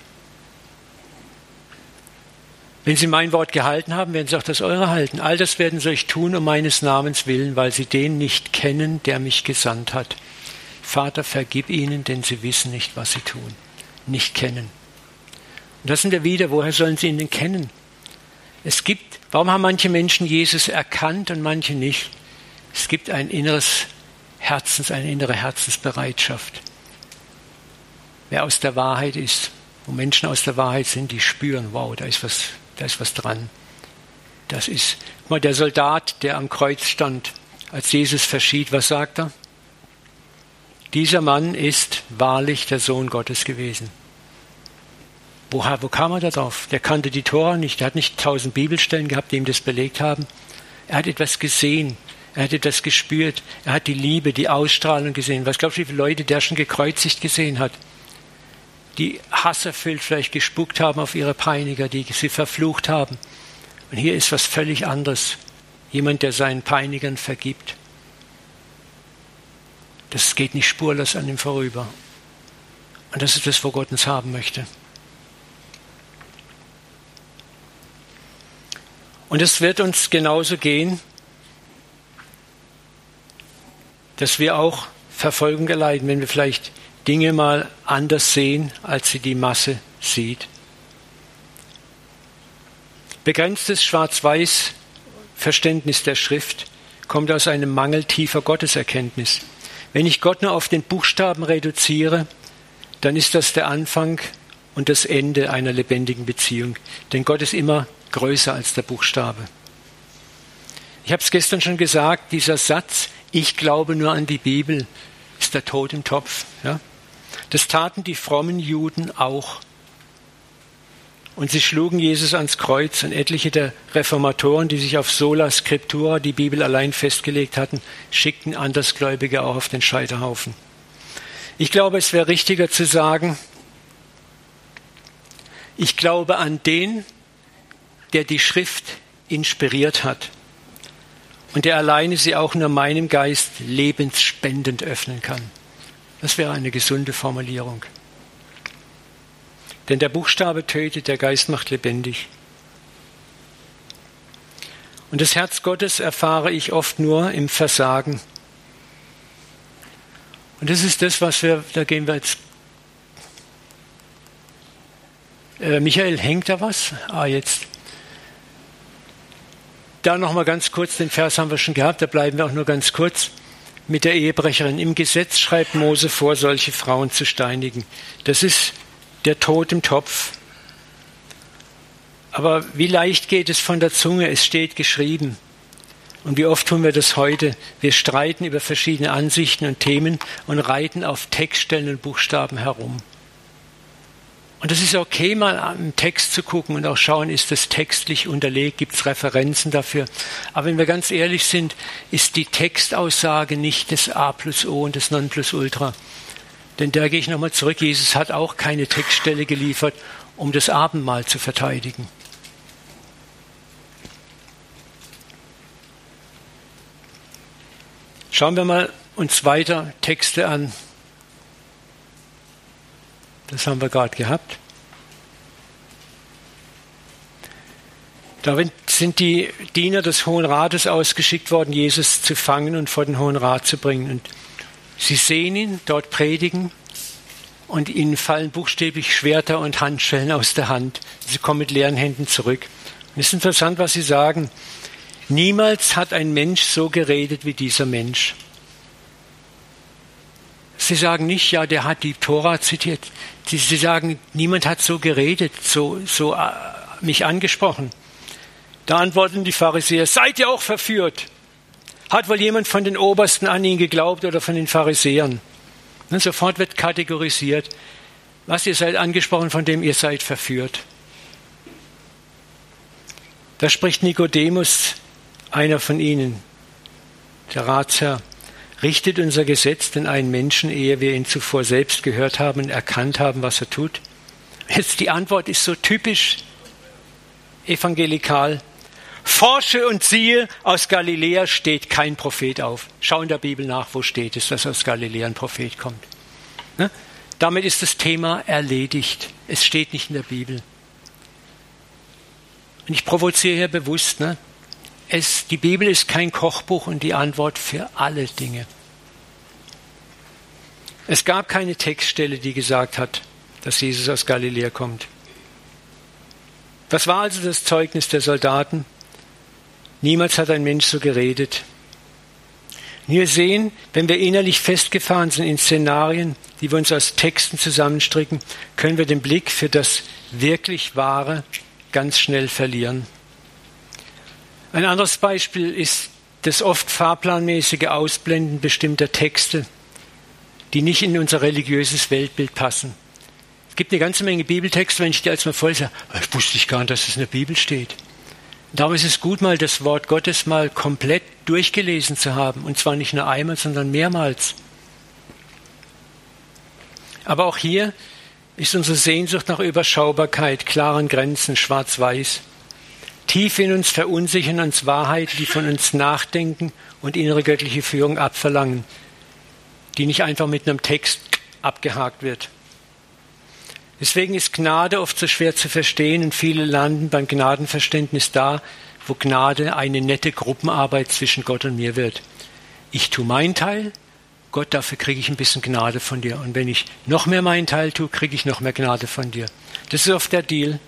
Wenn sie mein Wort gehalten haben, werden sie auch das eure halten. All das werden sie euch tun um meines Namens willen, weil sie den nicht kennen, der mich gesandt hat. Vater, vergib ihnen, denn sie wissen nicht, was sie tun. Nicht kennen. Und das sind wir wieder. Woher sollen sie ihn denn kennen? Es gibt, warum haben manche Menschen Jesus erkannt und manche nicht? Es gibt ein inneres Herzens, eine innere Herzensbereitschaft. Wer aus der Wahrheit ist, wo Menschen aus der Wahrheit sind, die spüren, wow, da ist was da ist was dran. Das ist, mal der Soldat, der am Kreuz stand, als Jesus verschied, was sagt er? Dieser Mann ist wahrlich der Sohn Gottes gewesen. Woher, wo kam er da drauf? Der kannte die Tora nicht, der hat nicht tausend Bibelstellen gehabt, die ihm das belegt haben. Er hat etwas gesehen, er hat etwas gespürt, er hat die Liebe, die Ausstrahlung gesehen. Was glaubst du, wie viele Leute der schon gekreuzigt gesehen hat? Die hasserfüllt vielleicht gespuckt haben auf ihre Peiniger, die sie verflucht haben. Und hier ist was völlig anderes. Jemand, der seinen Peinigern vergibt. Das geht nicht spurlos an ihm vorüber. Und das ist das, wo Gott uns haben möchte. Und es wird uns genauso gehen, dass wir auch Verfolgung erleiden, wenn wir vielleicht Dinge mal anders sehen, als sie die Masse sieht. Begrenztes Schwarz-Weiß-Verständnis der Schrift kommt aus einem Mangel tiefer Gotteserkenntnis. Wenn ich Gott nur auf den Buchstaben reduziere, dann ist das der Anfang und das Ende einer lebendigen Beziehung. Denn Gott ist immer größer als der Buchstabe. Ich habe es gestern schon gesagt, dieser Satz, ich glaube nur an die Bibel, ist der Tod im Topf. Ja? Das taten die frommen Juden auch. Und sie schlugen Jesus ans Kreuz und etliche der Reformatoren, die sich auf Sola Scriptura, die Bibel allein festgelegt hatten, schickten Andersgläubige auch auf den Scheiterhaufen. Ich glaube, es wäre richtiger zu sagen, ich glaube an den, der die Schrift inspiriert hat und der alleine sie auch nur meinem Geist lebensspendend öffnen kann. Das wäre eine gesunde Formulierung. Denn der Buchstabe tötet, der Geist macht lebendig. Und das Herz Gottes erfahre ich oft nur im Versagen. Und das ist das, was wir, da gehen wir jetzt. Äh, Michael, hängt da was? Ah, jetzt. Da nochmal ganz kurz, den Vers haben wir schon gehabt, da bleiben wir auch nur ganz kurz mit der Ehebrecherin. Im Gesetz schreibt Mose vor, solche Frauen zu steinigen. Das ist der Tod im Topf. Aber wie leicht geht es von der Zunge? Es steht geschrieben. Und wie oft tun wir das heute? Wir streiten über verschiedene Ansichten und Themen und reiten auf Textstellen und Buchstaben herum. Und es ist okay, mal am Text zu gucken und auch schauen, ist das textlich unterlegt, gibt es Referenzen dafür. Aber wenn wir ganz ehrlich sind, ist die Textaussage nicht das A plus O und das Nonplusultra. Denn da gehe ich nochmal zurück. Jesus hat auch keine Textstelle geliefert, um das Abendmahl zu verteidigen. Schauen wir mal uns weiter Texte an, das haben wir gerade gehabt. Darin sind die Diener des Hohen Rates ausgeschickt worden, Jesus zu fangen und vor den Hohen Rat zu bringen. Und sie sehen ihn dort predigen und ihnen fallen buchstäblich Schwerter und Handschellen aus der Hand. Sie kommen mit leeren Händen zurück. Und es ist interessant, was sie sagen. Niemals hat ein Mensch so geredet wie dieser Mensch. Sie sagen nicht, ja, der hat die Tora zitiert. Sie, sie sagen, niemand hat so geredet, so, so äh, mich angesprochen. Da antworten die Pharisäer, seid ihr auch verführt? Hat wohl jemand von den Obersten an ihn geglaubt oder von den Pharisäern? Und sofort wird kategorisiert, was ihr seid angesprochen, von dem ihr seid verführt. Da spricht Nikodemus, einer von ihnen, der Ratsherr. Richtet unser Gesetz denn einen Menschen, ehe wir ihn zuvor selbst gehört haben und erkannt haben, was er tut? Jetzt die Antwort ist so typisch evangelikal. Forsche und siehe, aus Galiläa steht kein Prophet auf. Schau in der Bibel nach, wo steht es, dass aus Galiläa ein Prophet kommt. Ne? Damit ist das Thema erledigt. Es steht nicht in der Bibel. Und ich provoziere hier bewusst. Ne? Es, die Bibel ist kein Kochbuch und die Antwort für alle Dinge. Es gab keine Textstelle, die gesagt hat, dass Jesus aus Galiläa kommt. Was war also das Zeugnis der Soldaten? Niemals hat ein Mensch so geredet. Wir sehen, wenn wir innerlich festgefahren sind in Szenarien, die wir uns aus Texten zusammenstricken, können wir den Blick für das wirklich Wahre ganz schnell verlieren. Ein anderes Beispiel ist das oft fahrplanmäßige Ausblenden bestimmter Texte, die nicht in unser religiöses Weltbild passen. Es gibt eine ganze Menge Bibeltexte, wenn ich dir als mal voll sage, ich wusste ich gar nicht, dass es in der Bibel steht. Darum ist es gut, mal das Wort Gottes mal komplett durchgelesen zu haben. Und zwar nicht nur einmal, sondern mehrmals. Aber auch hier ist unsere Sehnsucht nach Überschaubarkeit, klaren Grenzen, schwarz-weiß. Tief in uns verunsichern uns Wahrheiten, die von uns nachdenken und innere göttliche Führung abverlangen, die nicht einfach mit einem Text abgehakt wird. Deswegen ist Gnade oft so schwer zu verstehen und viele landen beim Gnadenverständnis da, wo Gnade eine nette Gruppenarbeit zwischen Gott und mir wird. Ich tue meinen Teil, Gott, dafür kriege ich ein bisschen Gnade von dir. Und wenn ich noch mehr meinen Teil tue, kriege ich noch mehr Gnade von dir. Das ist oft der Deal.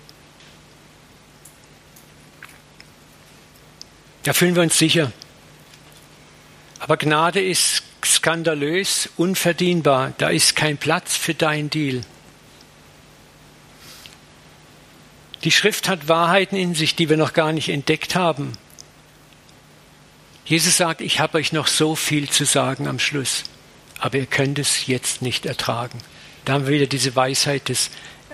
Da fühlen wir uns sicher. Aber Gnade ist skandalös, unverdienbar. Da ist kein Platz für dein Deal. Die Schrift hat Wahrheiten in sich, die wir noch gar nicht entdeckt haben. Jesus sagt, ich habe euch noch so viel zu sagen am Schluss, aber ihr könnt es jetzt nicht ertragen. Da haben wir wieder diese Weisheit des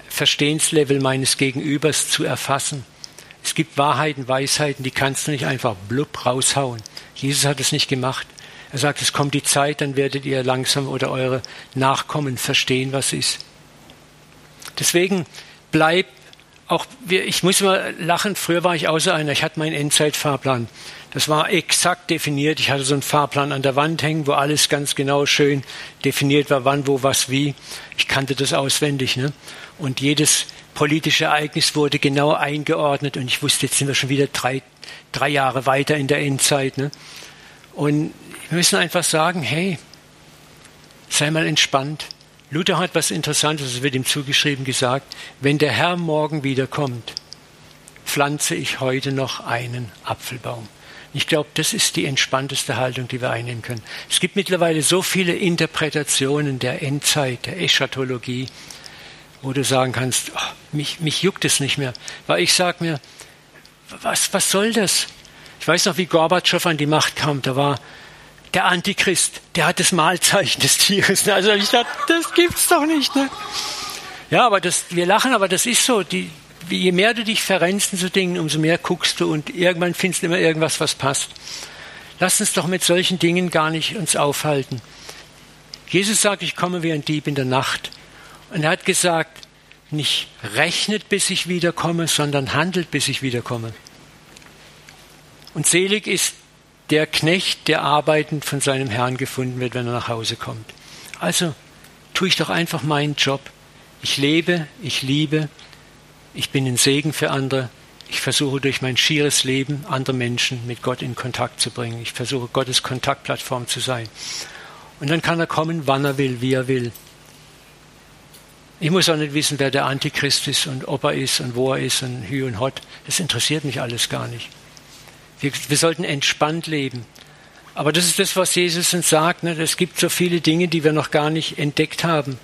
Verstehenslevel meines Gegenübers zu erfassen. Es gibt Wahrheiten, Weisheiten, die kannst du nicht einfach blub raushauen. Jesus hat es nicht gemacht. Er sagt, es kommt die Zeit, dann werdet ihr langsam oder eure Nachkommen verstehen, was ist. Deswegen bleibt auch ich muss mal lachen, früher war ich außer einer, ich hatte meinen Endzeitfahrplan. Das war exakt definiert. Ich hatte so einen Fahrplan an der Wand hängen, wo alles ganz genau schön definiert war, wann, wo, was, wie. Ich kannte das auswendig. Ne? Und jedes politische Ereignis wurde genau eingeordnet und ich wusste, jetzt sind wir schon wieder drei, drei Jahre weiter in der Endzeit. Ne? Und wir müssen einfach sagen, hey, sei mal entspannt. Luther hat was Interessantes, es wird ihm zugeschrieben, gesagt, wenn der Herr morgen wiederkommt, pflanze ich heute noch einen Apfelbaum. Ich glaube, das ist die entspannteste Haltung, die wir einnehmen können. Es gibt mittlerweile so viele Interpretationen der Endzeit, der Eschatologie, wo du sagen kannst, oh, mich, mich juckt es nicht mehr. Weil ich sage mir, was, was soll das? Ich weiß noch, wie Gorbatschow an die Macht kam. Da war der Antichrist, der hat das Mahlzeichen des Tieres. Also ich dachte, das gibt's doch nicht. Ne? Ja, aber das, wir lachen, aber das ist so. Die, je mehr du dich verrennst in so Dingen, umso mehr guckst du und irgendwann findest du immer irgendwas, was passt. Lass uns doch mit solchen Dingen gar nicht uns aufhalten. Jesus sagt, ich komme wie ein Dieb in der Nacht. Und er hat gesagt, nicht rechnet, bis ich wiederkomme, sondern handelt, bis ich wiederkomme. Und selig ist der Knecht, der arbeitend von seinem Herrn gefunden wird, wenn er nach Hause kommt. Also tue ich doch einfach meinen Job. Ich lebe, ich liebe, ich bin ein Segen für andere. Ich versuche durch mein schieres Leben andere Menschen mit Gott in Kontakt zu bringen. Ich versuche Gottes Kontaktplattform zu sein. Und dann kann er kommen, wann er will, wie er will. Ich muss auch nicht wissen, wer der Antichrist ist und ob er ist und wo er ist und Hü und Hot. Das interessiert mich alles gar nicht. Wir, wir sollten entspannt leben. Aber das ist das, was Jesus uns sagt. Ne? Es gibt so viele Dinge, die wir noch gar nicht entdeckt haben.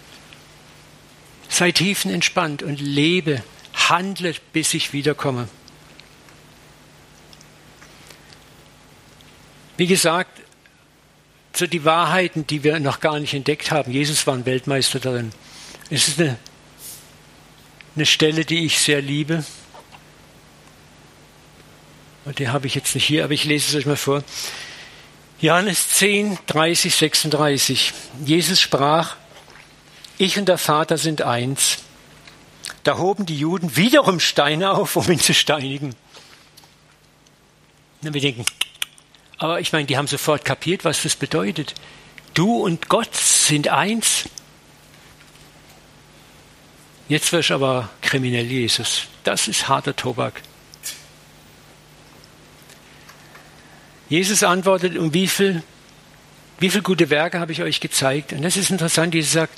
Sei tiefenentspannt und lebe, handle, bis ich wiederkomme. Wie gesagt, so die Wahrheiten, die wir noch gar nicht entdeckt haben. Jesus war ein Weltmeister darin. Es ist eine, eine Stelle, die ich sehr liebe. Und die habe ich jetzt nicht hier, aber ich lese es euch mal vor. Johannes 10, 30, 36. Jesus sprach, ich und der Vater sind eins. Da hoben die Juden wiederum Steine auf, um ihn zu steinigen. Und wir denken, aber ich meine, die haben sofort kapiert, was das bedeutet. Du und Gott sind eins. Jetzt wirst du aber kriminell, Jesus. Das ist harter Tobak. Jesus antwortet, um wie viel, wie viel gute Werke habe ich euch gezeigt? Und das ist interessant, Jesus sagt,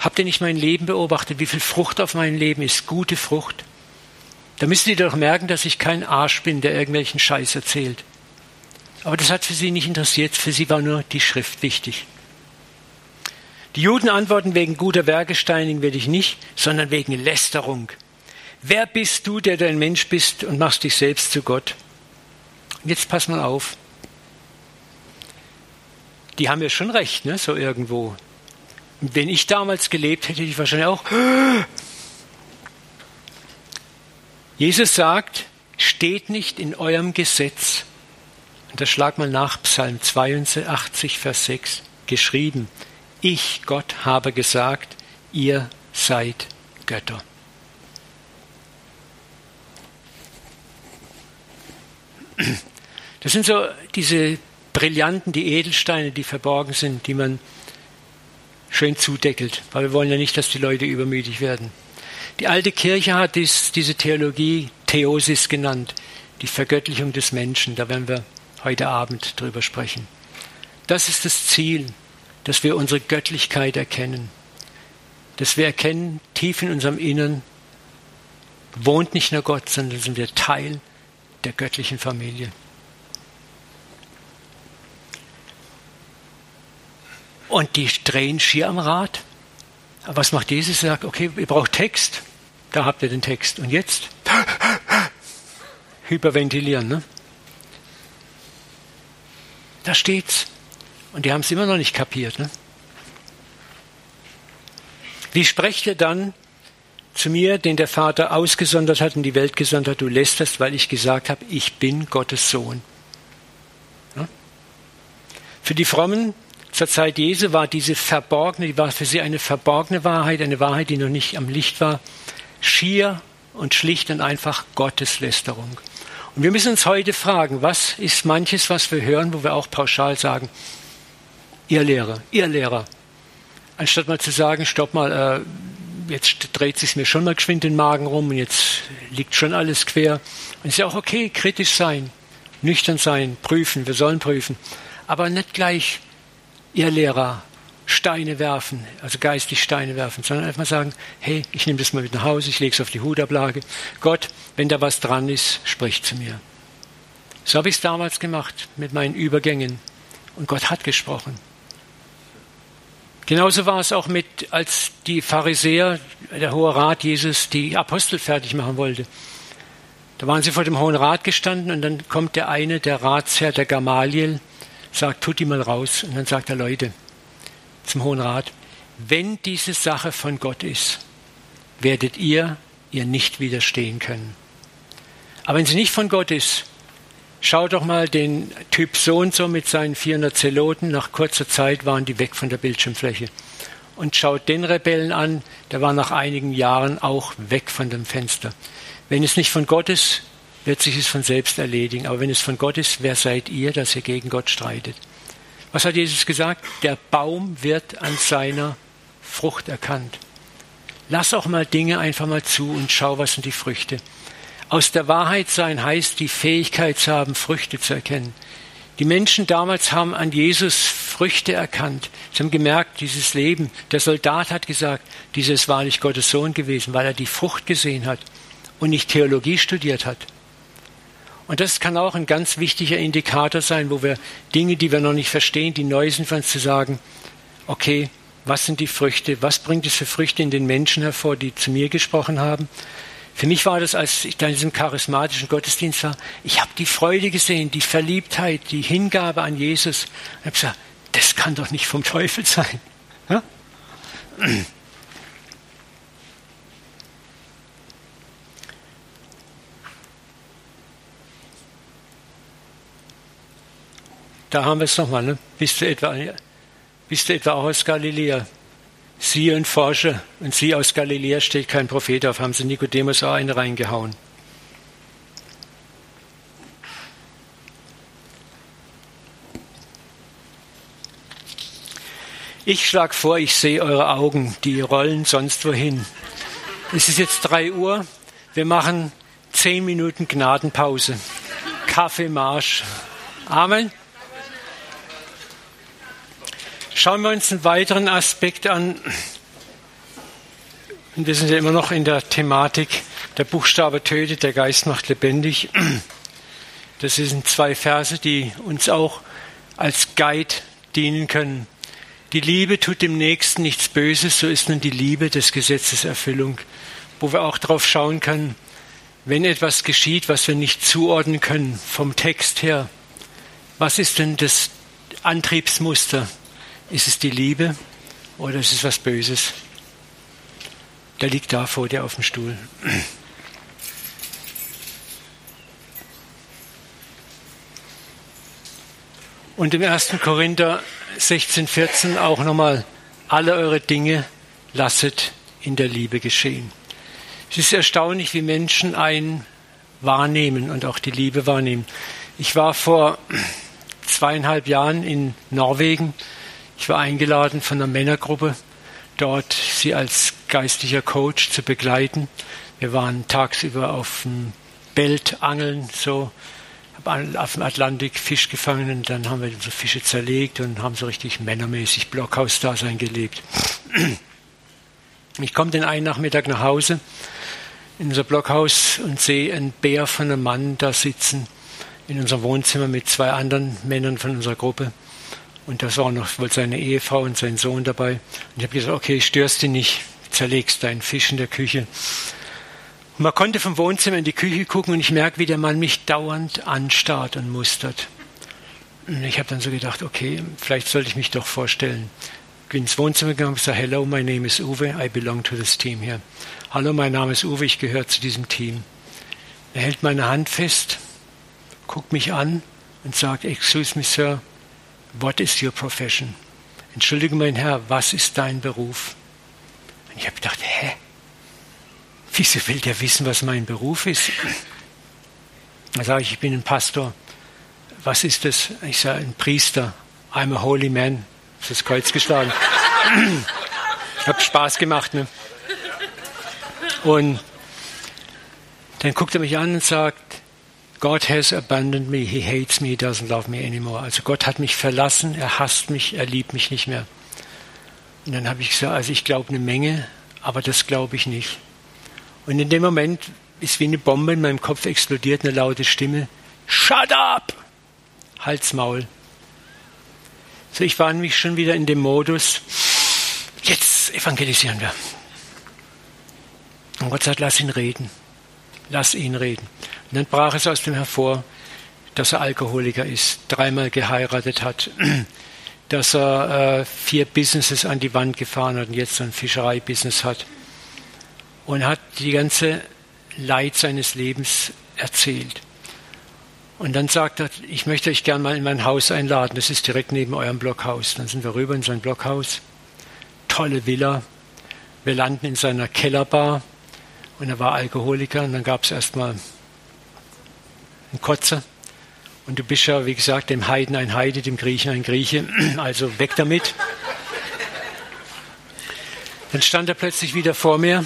habt ihr nicht mein Leben beobachtet, wie viel Frucht auf meinem Leben ist? Gute Frucht. Da müsst ihr doch merken, dass ich kein Arsch bin, der irgendwelchen Scheiß erzählt. Aber das hat für sie nicht interessiert, für sie war nur die Schrift wichtig. Die Juden antworten, wegen guter Werke steinigen wir dich nicht, sondern wegen Lästerung. Wer bist du, der dein Mensch bist und machst dich selbst zu Gott? Jetzt pass mal auf. Die haben ja schon recht, ne, so irgendwo. Wenn ich damals gelebt hätte, hätte ich wahrscheinlich auch. Jesus sagt, steht nicht in eurem Gesetz, und das schlag mal nach, Psalm 82, Vers 6, geschrieben. Ich, Gott, habe gesagt, ihr seid Götter. Das sind so diese Brillanten, die Edelsteine, die verborgen sind, die man schön zudeckelt, weil wir wollen ja nicht, dass die Leute übermütig werden. Die alte Kirche hat dies, diese Theologie Theosis genannt, die Vergöttlichung des Menschen. Da werden wir heute Abend drüber sprechen. Das ist das Ziel, dass wir unsere Göttlichkeit erkennen. Dass wir erkennen, tief in unserem Innern wohnt nicht nur Gott, sondern sind wir Teil der göttlichen Familie. Und die drehen schier am Rad. Aber was macht Jesus? Er sagt, okay, ihr braucht Text. Da habt ihr den Text. Und jetzt? Hyperventilieren. Ne? Da steht's. Und die haben es immer noch nicht kapiert. Ne? Wie sprecht ihr dann zu mir, den der Vater ausgesondert hat und die Welt gesandt hat, du lästerst, weil ich gesagt habe, ich bin Gottes Sohn. Ja? Für die Frommen zur Zeit Jesu war diese verborgene, die war für sie eine verborgene Wahrheit, eine Wahrheit, die noch nicht am Licht war, schier und schlicht und einfach Gotteslästerung. Und wir müssen uns heute fragen, was ist manches, was wir hören, wo wir auch pauschal sagen, ihr Lehrer, ihr Lehrer. Anstatt mal zu sagen, stopp mal, äh, jetzt dreht sich mir schon mal geschwind den Magen rum und jetzt liegt schon alles quer. Und es ist ja auch okay, kritisch sein, nüchtern sein, prüfen, wir sollen prüfen. Aber nicht gleich, ihr Lehrer, Steine werfen, also geistig Steine werfen, sondern einfach mal sagen, hey, ich nehme das mal mit nach Hause, ich lege es auf die Hutablage. Gott, wenn da was dran ist, sprich zu mir. So habe ich es damals gemacht mit meinen Übergängen. Und Gott hat gesprochen. Genauso war es auch mit, als die Pharisäer, der Hohe Rat Jesus, die Apostel fertig machen wollte. Da waren sie vor dem Hohen Rat gestanden und dann kommt der eine, der Ratsherr, der Gamaliel, sagt, tut die mal raus. Und dann sagt er, Leute, zum Hohen Rat, wenn diese Sache von Gott ist, werdet ihr ihr nicht widerstehen können. Aber wenn sie nicht von Gott ist, schau doch mal den Typ so und so mit seinen 400 Zeloten, nach kurzer Zeit waren die weg von der Bildschirmfläche. Und schaut den Rebellen an, der war nach einigen Jahren auch weg von dem Fenster. Wenn es nicht von Gott ist, wird sich es von selbst erledigen. Aber wenn es von Gott ist, wer seid ihr, dass ihr gegen Gott streitet? Was hat Jesus gesagt? Der Baum wird an seiner Frucht erkannt. Lass auch mal Dinge einfach mal zu und schau, was sind die Früchte. Aus der Wahrheit sein heißt, die Fähigkeit zu haben, Früchte zu erkennen. Die Menschen damals haben an Jesus Früchte erkannt. Sie haben gemerkt, dieses Leben, der Soldat hat gesagt, dieses war nicht Gottes Sohn gewesen, weil er die Frucht gesehen hat und nicht Theologie studiert hat. Und das kann auch ein ganz wichtiger Indikator sein, wo wir Dinge, die wir noch nicht verstehen, die neu sind für uns zu sagen, okay, was sind die Früchte? Was bringt es für Früchte in den Menschen hervor, die zu mir gesprochen haben? Für mich war das, als ich da in diesem charismatischen Gottesdienst war, ich habe die Freude gesehen, die Verliebtheit, die Hingabe an Jesus. Ich habe gesagt, das kann doch nicht vom Teufel sein. Ja? Da haben wir es nochmal. Ne? Bist, du etwa, bist du etwa auch aus Galiläa? Sie und forsche, und sie aus Galiläa steht kein Prophet auf, haben sie Nikodemus auch einen reingehauen. Ich schlage vor, ich sehe eure Augen, die rollen sonst wohin. Es ist jetzt drei Uhr. Wir machen zehn Minuten Gnadenpause. Kaffeemarsch. Amen. Schauen wir uns einen weiteren Aspekt an. Wir sind ja immer noch in der Thematik, der Buchstabe tötet, der Geist macht lebendig. Das sind zwei Verse, die uns auch als Guide dienen können. Die Liebe tut dem Nächsten nichts Böses, so ist nun die Liebe des Gesetzes Erfüllung, wo wir auch darauf schauen können, wenn etwas geschieht, was wir nicht zuordnen können vom Text her, was ist denn das Antriebsmuster? Ist es die Liebe oder ist es was Böses? Der liegt da vor dir auf dem Stuhl. Und im 1. Korinther 16, 14 auch nochmal, alle eure Dinge lasset in der Liebe geschehen. Es ist erstaunlich, wie Menschen einen wahrnehmen und auch die Liebe wahrnehmen. Ich war vor zweieinhalb Jahren in Norwegen ich war eingeladen von einer Männergruppe, dort sie als geistlicher Coach zu begleiten. Wir waren tagsüber auf dem Belt angeln, so auf dem Atlantik Fisch gefangen und dann haben wir so Fische zerlegt und haben so richtig männermäßig Blockhaus-Dasein gelebt. Ich komme den einen Nachmittag nach Hause in unser Blockhaus und sehe einen Bär von einem Mann da sitzen in unserem Wohnzimmer mit zwei anderen Männern von unserer Gruppe. Und da war noch wohl seine Ehefrau und sein Sohn dabei. Und ich habe gesagt, okay, störst du nicht, zerlegst deinen Fisch in der Küche. Und man konnte vom Wohnzimmer in die Küche gucken und ich merke, wie der Mann mich dauernd anstarrt und mustert. Und ich habe dann so gedacht, okay, vielleicht sollte ich mich doch vorstellen. Ich bin ins Wohnzimmer gegangen und gesagt, hello, my name is Uwe, I belong to this team here. Hallo, mein Name ist Uwe, ich gehöre zu diesem Team. Er hält meine Hand fest, guckt mich an und sagt, excuse me, Sir, What is your profession? Entschuldige mein Herr, was ist dein Beruf? Und ich habe gedacht, hä? Wieso will der wissen, was mein Beruf ist? Dann sage ich, ich bin ein Pastor. Was ist das? Ich sage, ein Priester. I'm a holy man. Das ist das Kreuz geschlagen. Ich habe Spaß gemacht. Ne? Und dann guckt er mich an und sagt, God has abandoned me, he hates me, he doesn't love me anymore. Also Gott hat mich verlassen, er hasst mich, er liebt mich nicht mehr. Und dann habe ich gesagt, also ich glaube eine Menge, aber das glaube ich nicht. Und in dem Moment ist wie eine Bombe in meinem Kopf explodiert, eine laute Stimme. Shut up! Halsmaul. So, ich war nämlich schon wieder in dem Modus, jetzt evangelisieren wir. Und Gott sagt, lass ihn reden. Lass ihn reden. Und dann brach es aus dem hervor, dass er Alkoholiker ist, dreimal geheiratet hat, dass er äh, vier Businesses an die Wand gefahren hat und jetzt ein Fischereibusiness hat. Und hat die ganze Leid seines Lebens erzählt. Und dann sagt er, ich möchte euch gern mal in mein Haus einladen. Das ist direkt neben eurem Blockhaus. Dann sind wir rüber in sein Blockhaus. Tolle Villa. Wir landen in seiner Kellerbar. Und er war Alkoholiker. Und dann gab es erstmal ein Kotzer. Und du bist ja, wie gesagt, dem Heiden ein Heide, dem Griechen ein Grieche. Also weg damit. Dann stand er plötzlich wieder vor mir,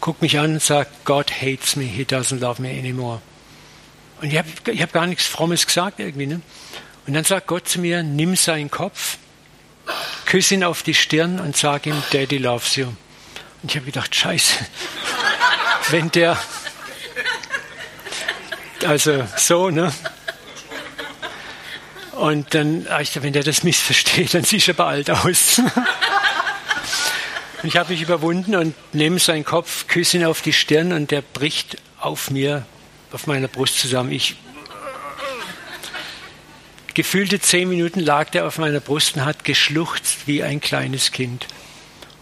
guckt mich an und sagt, God hates me, he doesn't love me anymore. Und ich habe hab gar nichts Frommes gesagt irgendwie. Ne? Und dann sagt Gott zu mir, nimm seinen Kopf, küss ihn auf die Stirn und sag ihm, Daddy loves you. Und ich habe gedacht, scheiße, wenn der Also so, ne? Und dann, ich, wenn der das missversteht, dann siehst du aber alt aus. ich habe mich überwunden und nehme seinen Kopf, küsse ihn auf die Stirn und der bricht auf mir, auf meiner Brust zusammen. Ich gefühlte zehn Minuten lag der auf meiner Brust und hat geschluchzt wie ein kleines Kind.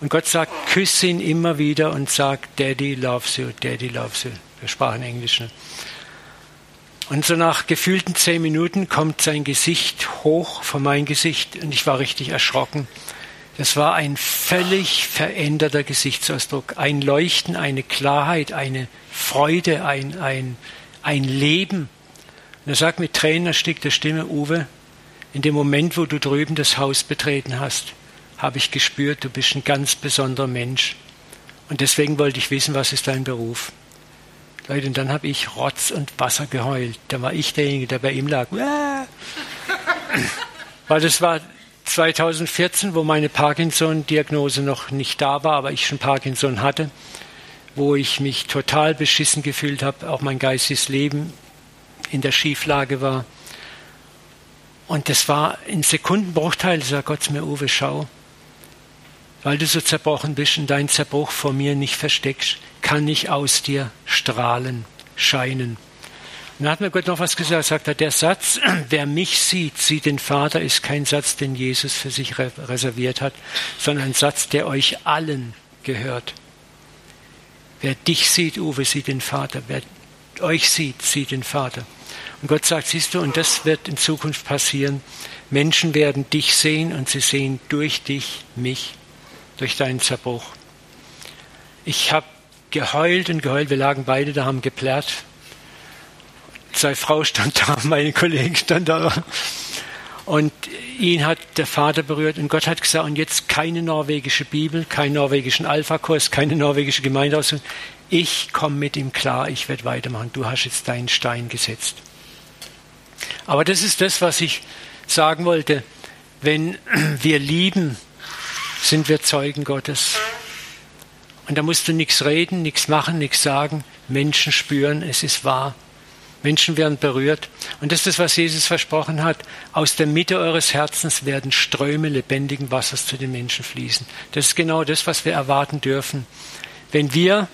Und Gott sagt, küsse ihn immer wieder und sagt, Daddy loves you, Daddy loves you. Wir sprachen Englisch. Ne? Und so nach gefühlten zehn Minuten kommt sein Gesicht hoch vor mein Gesicht und ich war richtig erschrocken. Das war ein völlig veränderter Gesichtsausdruck, ein Leuchten, eine Klarheit, eine Freude, ein, ein, ein Leben. Und er sagt mit Tränen erstickter Stimme, Uwe, in dem Moment, wo du drüben das Haus betreten hast, habe ich gespürt, du bist ein ganz besonderer Mensch. Und deswegen wollte ich wissen, was ist dein Beruf? Leute, und dann habe ich Rotz und Wasser geheult. Da war ich derjenige, der bei ihm lag. Weil das war 2014, wo meine Parkinson-Diagnose noch nicht da war, aber ich schon Parkinson hatte, wo ich mich total beschissen gefühlt habe, auch mein geistiges Leben in der Schieflage war. Und das war in Sekundenbruchteil, sagt Gott mir, Uwe, schau, weil du so zerbrochen bist und deinen Zerbruch vor mir nicht versteckst, kann ich aus dir strahlen, scheinen. Und dann hat mir Gott noch was gesagt, sagt er, der Satz, wer mich sieht, sieht den Vater, ist kein Satz, den Jesus für sich reserviert hat, sondern ein Satz, der euch allen gehört. Wer dich sieht, Uwe, sieht den Vater. Wer euch sieht, sieht den Vater. Und Gott sagt, siehst du, und das wird in Zukunft passieren. Menschen werden dich sehen und sie sehen durch dich mich durch deinen Zerbruch. Ich habe geheult und geheult. Wir lagen beide da, haben geplärrt. Seine Frau stand da, meine Kollegen stand da. Und ihn hat der Vater berührt und Gott hat gesagt, und jetzt keine norwegische Bibel, keinen norwegischen Alpha-Kurs, keine norwegische Gemeindeausbildung. Ich komme mit ihm klar, ich werde weitermachen. Du hast jetzt deinen Stein gesetzt. Aber das ist das, was ich sagen wollte. Wenn wir lieben, sind wir Zeugen Gottes. Und da musst du nichts reden, nichts machen, nichts sagen. Menschen spüren, es ist wahr. Menschen werden berührt. Und das ist das, was Jesus versprochen hat. Aus der Mitte eures Herzens werden Ströme lebendigen Wassers zu den Menschen fließen. Das ist genau das, was wir erwarten dürfen. Wenn wir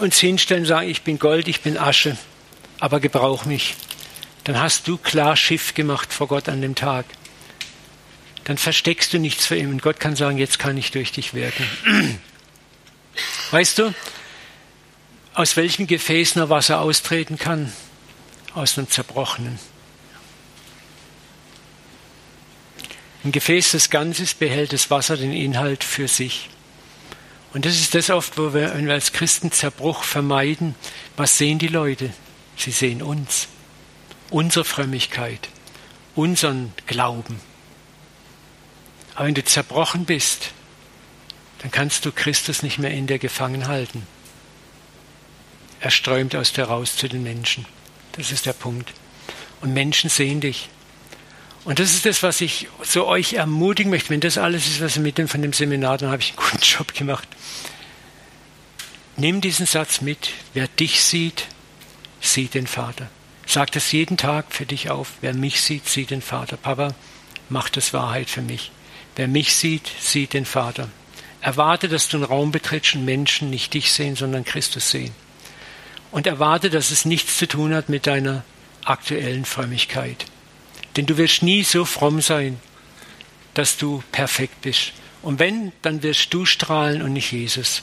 uns hinstellen und sagen, ich bin Gold, ich bin Asche, aber gebrauch mich, dann hast du klar Schiff gemacht vor Gott an dem Tag dann versteckst du nichts vor ihm. Und Gott kann sagen, jetzt kann ich durch dich wirken. Weißt du, aus welchem Gefäß nur Wasser austreten kann? Aus einem zerbrochenen. Ein Gefäß des Ganzes behält das Wasser den Inhalt für sich. Und das ist das oft, wo wir, wenn wir als Christen Zerbruch vermeiden, was sehen die Leute? Sie sehen uns, unsere Frömmigkeit, unseren Glauben. Aber wenn du zerbrochen bist, dann kannst du Christus nicht mehr in dir gefangen halten. Er strömt aus dir raus zu den Menschen. Das ist der Punkt. Und Menschen sehen dich. Und das ist das, was ich so euch ermutigen möchte. Wenn das alles ist, was ihr mitnimmt von dem Seminar, dann habe ich einen guten Job gemacht. Nimm diesen Satz mit. Wer dich sieht, sieht den Vater. Sag das jeden Tag für dich auf. Wer mich sieht, sieht den Vater. Papa, mach das Wahrheit für mich. Wer mich sieht, sieht den Vater. Erwarte, dass du einen Raum betrittst und Menschen nicht dich sehen, sondern Christus sehen. Und erwarte, dass es nichts zu tun hat mit deiner aktuellen Frömmigkeit. Denn du wirst nie so fromm sein, dass du perfekt bist. Und wenn, dann wirst du strahlen und nicht Jesus.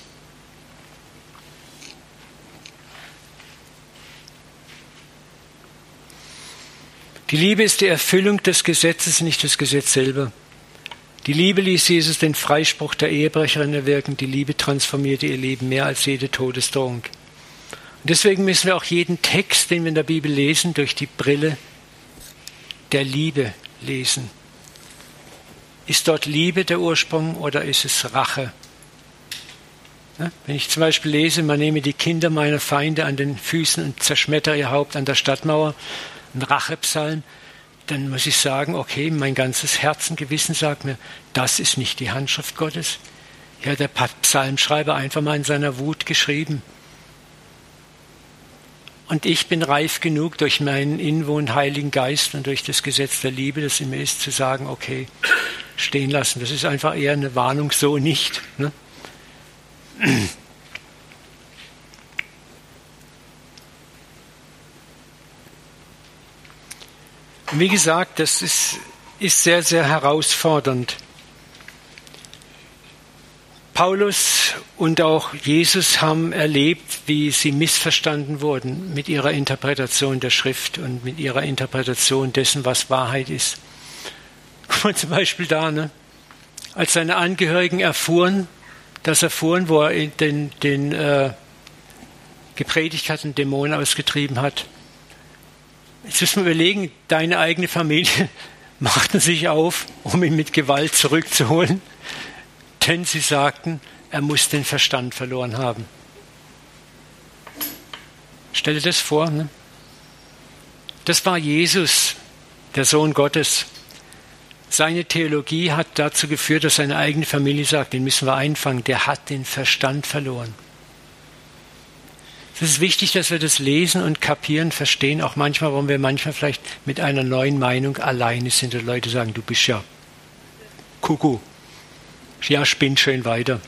Die Liebe ist die Erfüllung des Gesetzes, nicht das Gesetz selber. Die Liebe ließ Jesus den Freispruch der Ehebrecherin erwirken. Die Liebe transformierte ihr Leben mehr als jede Todesdrohung. Und deswegen müssen wir auch jeden Text, den wir in der Bibel lesen, durch die Brille der Liebe lesen. Ist dort Liebe der Ursprung oder ist es Rache? Wenn ich zum Beispiel lese, man nehme die Kinder meiner Feinde an den Füßen und zerschmettere ihr Haupt an der Stadtmauer, ein Rachepsalm, dann muss ich sagen, okay, mein ganzes Herz und Gewissen sagt mir, das ist nicht die Handschrift Gottes. Ja, der Psalmschreiber einfach mal in seiner Wut geschrieben. und ich bin reif genug durch meinen inwohn Heiligen Geist und durch das Gesetz der Liebe, das in mir ist, zu sagen, okay, stehen lassen. Das ist einfach eher eine Warnung, so nicht. Ne? Wie gesagt, das ist, ist sehr, sehr herausfordernd. Paulus und auch Jesus haben erlebt, wie sie missverstanden wurden mit ihrer Interpretation der Schrift und mit ihrer Interpretation dessen, was Wahrheit ist. Guck mal zum Beispiel da, ne? als seine Angehörigen erfuhren, das erfuhren, wo er den, den äh, gepredigt hat und Dämonen ausgetrieben hat. Jetzt müssen wir überlegen, deine eigene Familie machten sich auf, um ihn mit Gewalt zurückzuholen denn sie sagten, er muss den Verstand verloren haben. Stell dir das vor. Ne? Das war Jesus, der Sohn Gottes. Seine Theologie hat dazu geführt, dass seine eigene Familie sagt, den müssen wir einfangen, der hat den Verstand verloren. Es ist wichtig, dass wir das lesen und kapieren, verstehen, auch manchmal, warum wir manchmal vielleicht mit einer neuen Meinung alleine sind und Leute sagen, du bist ja Kuckuck ja, spinnt schön weiter.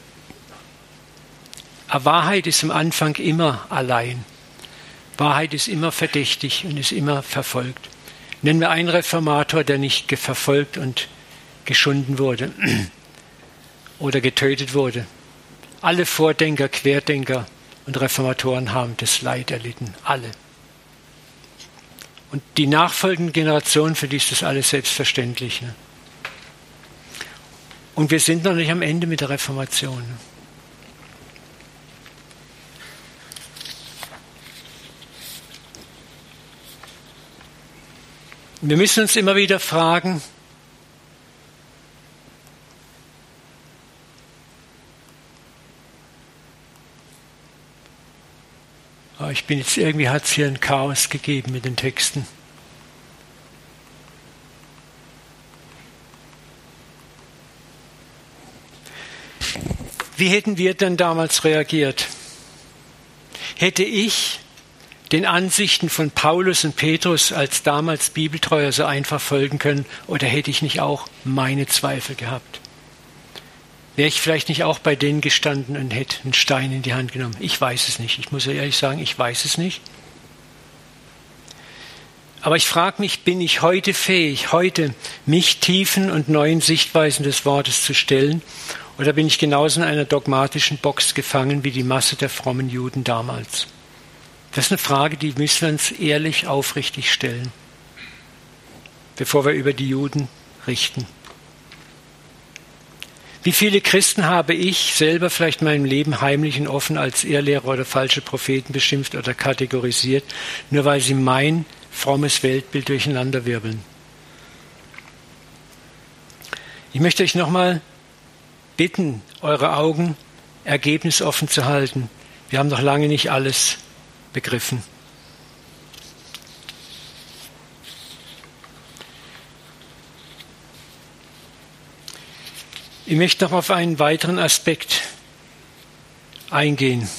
Aber Wahrheit ist am Anfang immer allein. Wahrheit ist immer verdächtig und ist immer verfolgt. Nennen wir einen Reformator, der nicht verfolgt und geschunden wurde oder getötet wurde. Alle Vordenker, Querdenker und Reformatoren haben das Leid erlitten. Alle. Und die nachfolgenden Generationen, für die ist das alles selbstverständlich. Ne? Und wir sind noch nicht am Ende mit der Reformation. Wir müssen uns immer wieder fragen, ah, ich bin jetzt irgendwie hat es hier ein Chaos gegeben mit den Texten. Wie hätten wir denn damals reagiert? Hätte ich den Ansichten von Paulus und Petrus als damals Bibeltreuer so einfach folgen können oder hätte ich nicht auch meine Zweifel gehabt? Wäre ich vielleicht nicht auch bei denen gestanden und hätte einen Stein in die Hand genommen? Ich weiß es nicht. Ich muss ehrlich sagen, ich weiß es nicht. Aber ich frage mich, bin ich heute fähig, heute mich tiefen und neuen Sichtweisen des Wortes zu stellen oder bin ich genauso in einer dogmatischen Box gefangen wie die Masse der frommen Juden damals? Das ist eine Frage, die müssen wir uns ehrlich, aufrichtig stellen, bevor wir über die Juden richten. Wie viele Christen habe ich selber vielleicht in meinem Leben heimlich und offen als Irrlehrer oder falsche Propheten beschimpft oder kategorisiert, nur weil sie mein frommes Weltbild durcheinanderwirbeln? Ich möchte euch nochmal bitten, eure Augen ergebnisoffen zu halten. Wir haben noch lange nicht alles begriffen. Ich möchte noch auf einen weiteren Aspekt eingehen.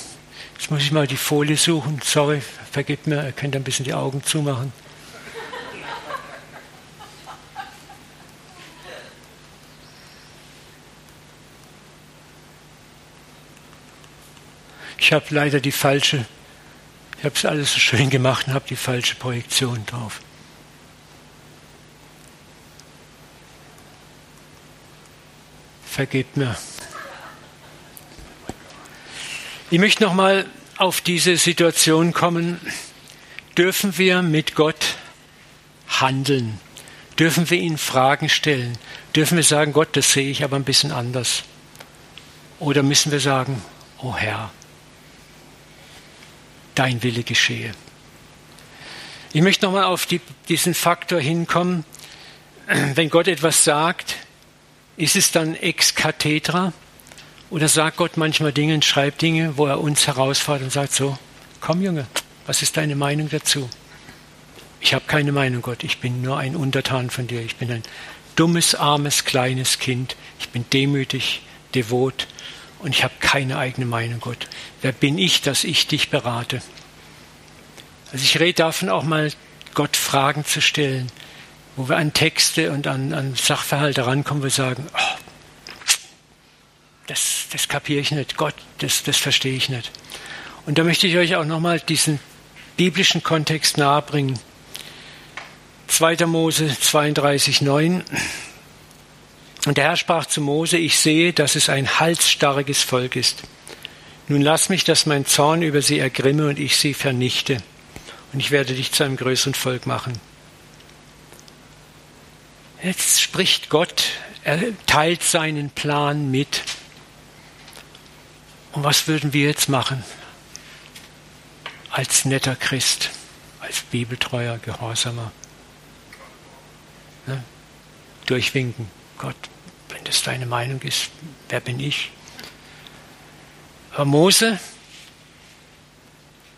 Jetzt muss ich mal die Folie suchen. Sorry, vergebt mir, ihr könnt ein bisschen die Augen zumachen. Ich habe leider die falsche, ich habe es alles so schön gemacht und habe die falsche Projektion drauf. Vergebt mir. Ich möchte nochmal auf diese Situation kommen. Dürfen wir mit Gott handeln? Dürfen wir ihn Fragen stellen? Dürfen wir sagen, Gott, das sehe ich aber ein bisschen anders? Oder müssen wir sagen, oh Herr, dein Wille geschehe. Ich möchte nochmal auf die, diesen Faktor hinkommen. Wenn Gott etwas sagt, ist es dann ex cathedra? Oder sagt Gott manchmal Dinge und schreibt Dinge, wo er uns herausfordert und sagt so, komm Junge, was ist deine Meinung dazu? Ich habe keine Meinung, Gott, ich bin nur ein Untertan von dir. Ich bin ein dummes, armes, kleines Kind. Ich bin demütig, devot und ich habe keine eigene Meinung, Gott. Wer bin ich, dass ich dich berate? Also ich rede davon auch mal, Gott Fragen zu stellen, wo wir an Texte und an, an Sachverhalte rankommen, wir sagen, oh, das, das kapiere ich nicht, Gott, das, das verstehe ich nicht. Und da möchte ich euch auch nochmal diesen biblischen Kontext nahebringen. 2. Mose 32, 9. Und der Herr sprach zu Mose, ich sehe, dass es ein halsstarriges Volk ist. Nun lass mich, dass mein Zorn über sie ergrimme und ich sie vernichte. Und ich werde dich zu einem größeren Volk machen. Jetzt spricht Gott, er teilt seinen Plan mit. Und was würden wir jetzt machen? Als netter Christ, als bibeltreuer, gehorsamer. Ne? Durchwinken. Gott, wenn das deine Meinung ist, wer bin ich? Aber Mose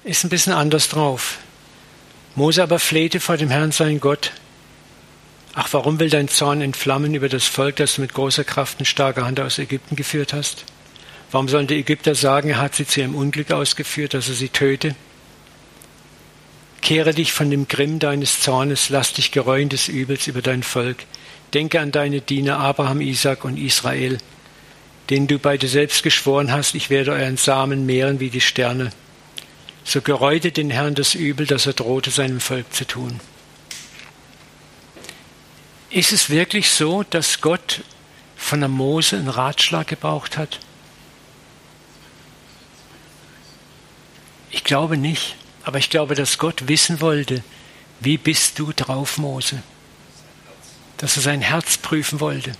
ist ein bisschen anders drauf. Mose aber flehte vor dem Herrn sein Gott. Ach, warum will dein Zorn entflammen über das Volk, das du mit großer Kraft und starker Hand aus Ägypten geführt hast? Warum sollen die Ägypter sagen, er hat sie zu ihrem Unglück ausgeführt, dass er sie töte? Kehre dich von dem Grimm deines Zornes, lass dich gereuen des Übels über dein Volk. Denke an deine Diener Abraham, Isaac und Israel, denen du bei dir selbst geschworen hast, ich werde euren Samen mehren wie die Sterne. So gereute den Herrn das Übel, das er drohte, seinem Volk zu tun. Ist es wirklich so, dass Gott von der Mose einen Ratschlag gebraucht hat? Ich glaube nicht, aber ich glaube, dass Gott wissen wollte, wie bist du drauf, Mose? Dass er sein Herz prüfen wollte.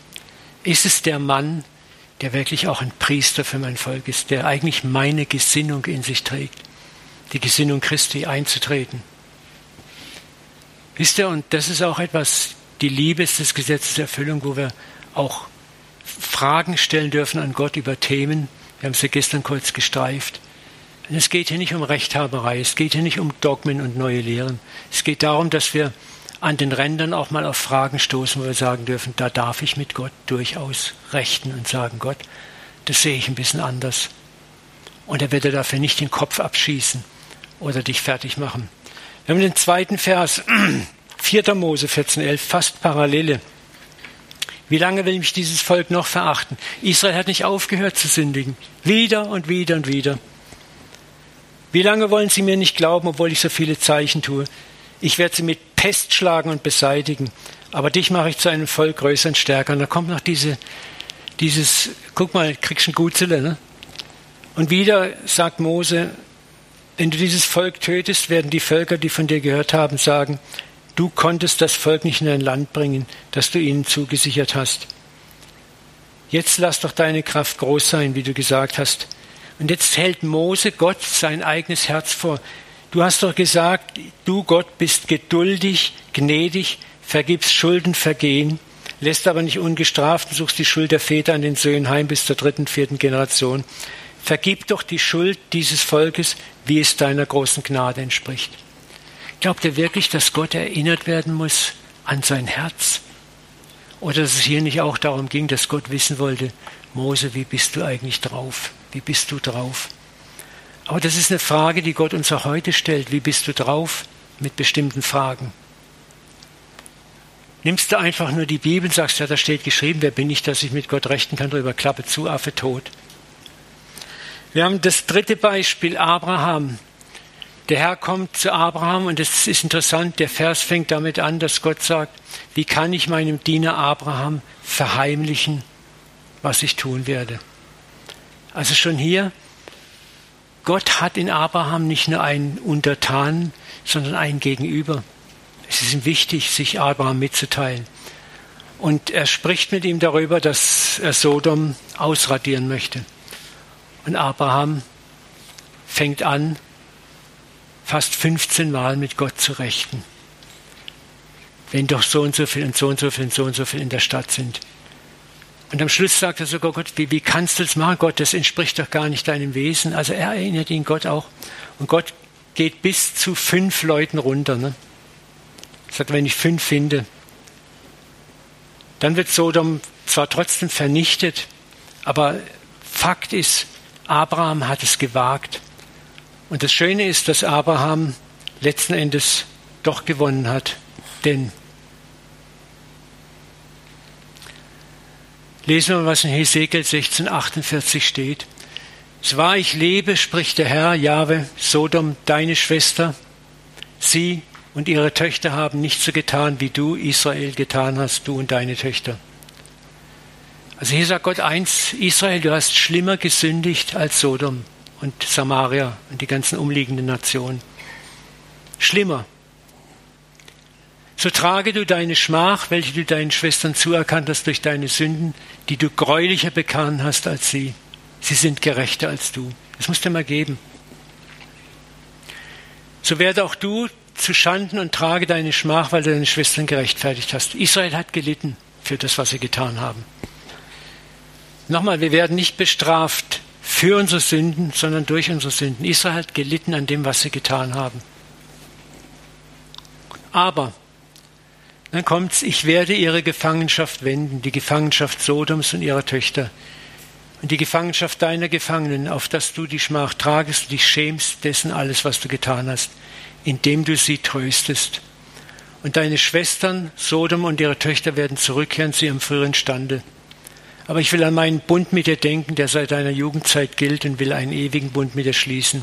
Ist es der Mann, der wirklich auch ein Priester für mein Volk ist, der eigentlich meine Gesinnung in sich trägt, die Gesinnung Christi einzutreten? Wisst ihr, und das ist auch etwas, die Liebe ist des Gesetzes Erfüllung, wo wir auch Fragen stellen dürfen an Gott über Themen. Wir haben sie gestern kurz gestreift. Es geht hier nicht um Rechthaberei, es geht hier nicht um Dogmen und neue Lehren. Es geht darum, dass wir an den Rändern auch mal auf Fragen stoßen, wo wir sagen dürfen, da darf ich mit Gott durchaus rechten und sagen, Gott, das sehe ich ein bisschen anders. Und er wird dir dafür nicht den Kopf abschießen oder dich fertig machen. Wir haben den zweiten Vers, 4. Mose 14,11, fast Parallele. Wie lange will mich dieses Volk noch verachten? Israel hat nicht aufgehört zu sündigen. Wieder und wieder und wieder. Wie lange wollen sie mir nicht glauben, obwohl ich so viele Zeichen tue? Ich werde sie mit Pest schlagen und beseitigen, aber dich mache ich zu einem Volk größer und stärker. Und da kommt noch diese, dieses, guck mal, kriegst ein Gutzele, ne? Und wieder sagt Mose, wenn du dieses Volk tötest, werden die Völker, die von dir gehört haben, sagen, du konntest das Volk nicht in dein Land bringen, das du ihnen zugesichert hast. Jetzt lass doch deine Kraft groß sein, wie du gesagt hast. Und jetzt hält Mose Gott sein eigenes Herz vor. Du hast doch gesagt, du Gott bist geduldig, gnädig, vergibst Schulden, Vergehen, lässt aber nicht ungestraft und suchst die Schuld der Väter an den Söhnen heim bis zur dritten, vierten Generation. Vergib doch die Schuld dieses Volkes, wie es deiner großen Gnade entspricht. Glaubt ihr wirklich, dass Gott erinnert werden muss an sein Herz? Oder dass es hier nicht auch darum ging, dass Gott wissen wollte, Mose, wie bist du eigentlich drauf? Wie bist du drauf? Aber das ist eine Frage, die Gott uns auch heute stellt. Wie bist du drauf mit bestimmten Fragen? Nimmst du einfach nur die Bibel und sagst, ja, da steht geschrieben, wer bin ich, dass ich mit Gott rechten kann, drüber Klappe zu, Affe tot. Wir haben das dritte Beispiel, Abraham. Der Herr kommt zu Abraham und es ist interessant, der Vers fängt damit an, dass Gott sagt, wie kann ich meinem Diener Abraham verheimlichen, was ich tun werde. Also schon hier, Gott hat in Abraham nicht nur einen Untertan, sondern einen Gegenüber. Es ist ihm wichtig, sich Abraham mitzuteilen. Und er spricht mit ihm darüber, dass er Sodom ausradieren möchte. Und Abraham fängt an, fast 15 Mal mit Gott zu rechten. Wenn doch so und so viel und so und so viel und so und so viel in der Stadt sind. Und am Schluss sagt er sogar Gott, wie, wie kannst du das machen, Gott? Das entspricht doch gar nicht deinem Wesen. Also er erinnert ihn Gott auch. Und Gott geht bis zu fünf Leuten runter. Ne? Sagt, wenn ich fünf finde, dann wird Sodom zwar trotzdem vernichtet, aber Fakt ist, Abraham hat es gewagt. Und das Schöne ist, dass Abraham letzten Endes doch gewonnen hat. Denn lesen wir was in Hesekiel 16,48 steht. Es war, ich lebe, spricht der Herr, Jahwe, Sodom, deine Schwester, sie und ihre Töchter haben nicht so getan, wie du, Israel, getan hast, du und deine Töchter. Also hier sagt Gott eins, Israel, du hast schlimmer gesündigt als Sodom und Samaria und die ganzen umliegenden Nationen. Schlimmer. So trage du deine Schmach, welche du deinen Schwestern zuerkannt hast durch deine Sünden, die du gräulicher bekannt hast als sie. Sie sind gerechter als du. Das musst du mal geben. So werde auch du zu Schanden und trage deine Schmach, weil du deine Schwestern gerechtfertigt hast. Israel hat gelitten für das, was sie getan haben. Nochmal, wir werden nicht bestraft für unsere Sünden, sondern durch unsere Sünden. Israel hat gelitten an dem, was sie getan haben. Aber dann kommt's, ich werde ihre Gefangenschaft wenden, die Gefangenschaft Sodoms und ihrer Töchter und die Gefangenschaft deiner Gefangenen, auf dass du die Schmach tragest dich schämst dessen alles, was du getan hast, indem du sie tröstest. Und deine Schwestern, Sodom und ihre Töchter werden zurückkehren zu ihrem früheren Stande. Aber ich will an meinen Bund mit dir denken, der seit deiner Jugendzeit gilt und will einen ewigen Bund mit dir schließen.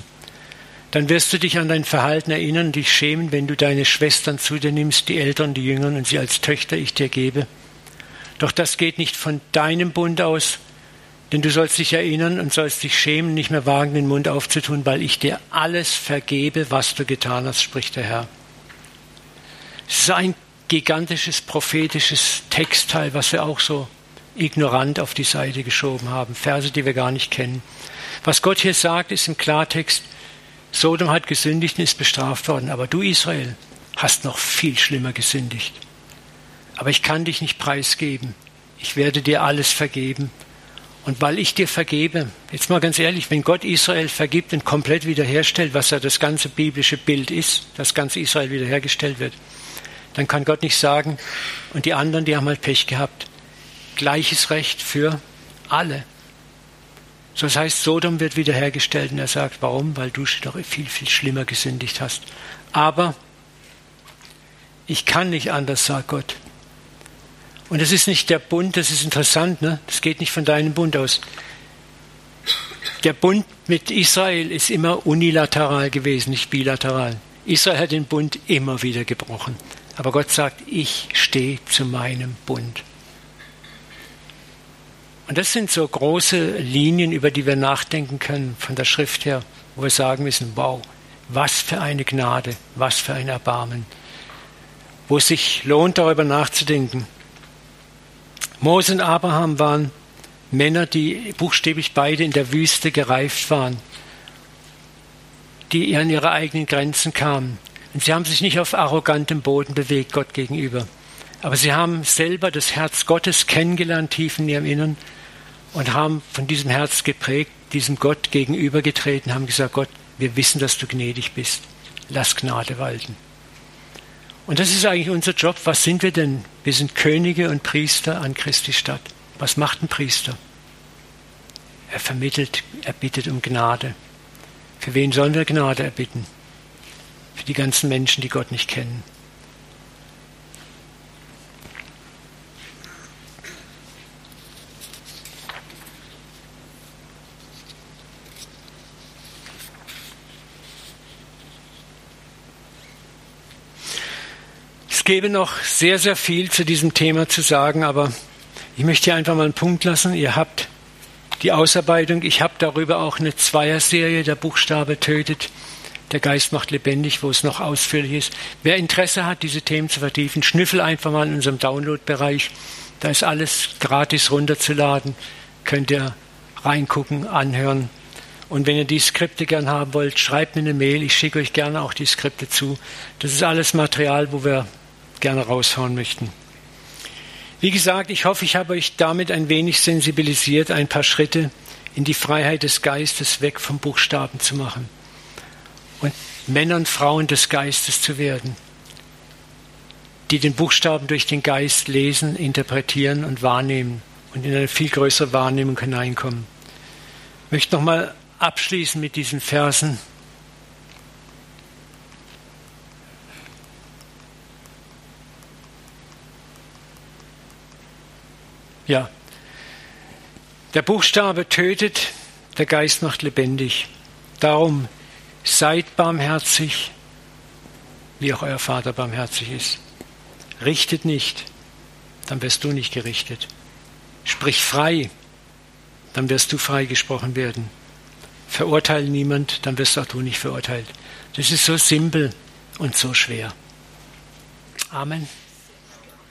Dann wirst du dich an dein Verhalten erinnern und dich schämen, wenn du deine Schwestern zu dir nimmst, die Eltern, die Jüngern, und sie als Töchter ich dir gebe. Doch das geht nicht von deinem Bund aus, denn du sollst dich erinnern und sollst dich schämen, nicht mehr wagen, den Mund aufzutun, weil ich dir alles vergebe, was du getan hast, spricht der Herr. Es ist ein gigantisches prophetisches Textteil, was wir auch so ignorant auf die Seite geschoben haben. Verse, die wir gar nicht kennen. Was Gott hier sagt, ist im Klartext, Sodom hat gesündigt und ist bestraft worden, aber du Israel hast noch viel schlimmer gesündigt. Aber ich kann dich nicht preisgeben. Ich werde dir alles vergeben. Und weil ich dir vergebe, jetzt mal ganz ehrlich, wenn Gott Israel vergibt und komplett wiederherstellt, was ja das ganze biblische Bild ist, dass ganz Israel wiederhergestellt wird, dann kann Gott nicht sagen, und die anderen, die haben halt Pech gehabt. Gleiches Recht für alle. So das heißt, Sodom wird wiederhergestellt und er sagt, warum? Weil du doch viel, viel schlimmer gesündigt hast. Aber ich kann nicht anders, sagt Gott. Und das ist nicht der Bund, das ist interessant, ne? das geht nicht von deinem Bund aus. Der Bund mit Israel ist immer unilateral gewesen, nicht bilateral. Israel hat den Bund immer wieder gebrochen. Aber Gott sagt, ich stehe zu meinem Bund. Und das sind so große Linien, über die wir nachdenken können von der Schrift her, wo wir sagen müssen, wow, was für eine Gnade, was für ein Erbarmen, wo es sich lohnt, darüber nachzudenken. Mose und Abraham waren Männer, die buchstäblich beide in der Wüste gereift waren, die an ihre eigenen Grenzen kamen. Und sie haben sich nicht auf arrogantem Boden bewegt Gott gegenüber. Aber sie haben selber das Herz Gottes kennengelernt, tief in ihrem Innern, und haben von diesem Herz geprägt, diesem Gott gegenübergetreten, haben gesagt, Gott, wir wissen, dass du gnädig bist. Lass Gnade walten. Und das ist eigentlich unser Job. Was sind wir denn? Wir sind Könige und Priester an Christi Stadt. Was macht ein Priester? Er vermittelt, er bittet um Gnade. Für wen sollen wir Gnade erbitten? Für die ganzen Menschen, die Gott nicht kennen. Es gäbe noch sehr, sehr viel zu diesem Thema zu sagen, aber ich möchte hier einfach mal einen Punkt lassen. Ihr habt die Ausarbeitung. Ich habe darüber auch eine Zweierserie, der Buchstabe tötet, der Geist macht lebendig, wo es noch ausführlich ist. Wer Interesse hat, diese Themen zu vertiefen, schnüffel einfach mal in unserem Download-Bereich. Da ist alles gratis runterzuladen. Könnt ihr reingucken, anhören. Und wenn ihr die Skripte gern haben wollt, schreibt mir eine Mail. Ich schicke euch gerne auch die Skripte zu. Das ist alles Material, wo wir gerne raushauen möchten. Wie gesagt, ich hoffe, ich habe euch damit ein wenig sensibilisiert, ein paar Schritte in die Freiheit des Geistes weg vom Buchstaben zu machen und Männer und Frauen des Geistes zu werden, die den Buchstaben durch den Geist lesen, interpretieren und wahrnehmen und in eine viel größere Wahrnehmung hineinkommen. Ich möchte nochmal abschließen mit diesen Versen Ja. Der Buchstabe tötet, der Geist macht lebendig. Darum seid barmherzig, wie auch euer Vater barmherzig ist. Richtet nicht, dann wirst du nicht gerichtet. Sprich frei, dann wirst du freigesprochen werden. Verurteile niemand, dann wirst auch du nicht verurteilt. Das ist so simpel und so schwer. Amen.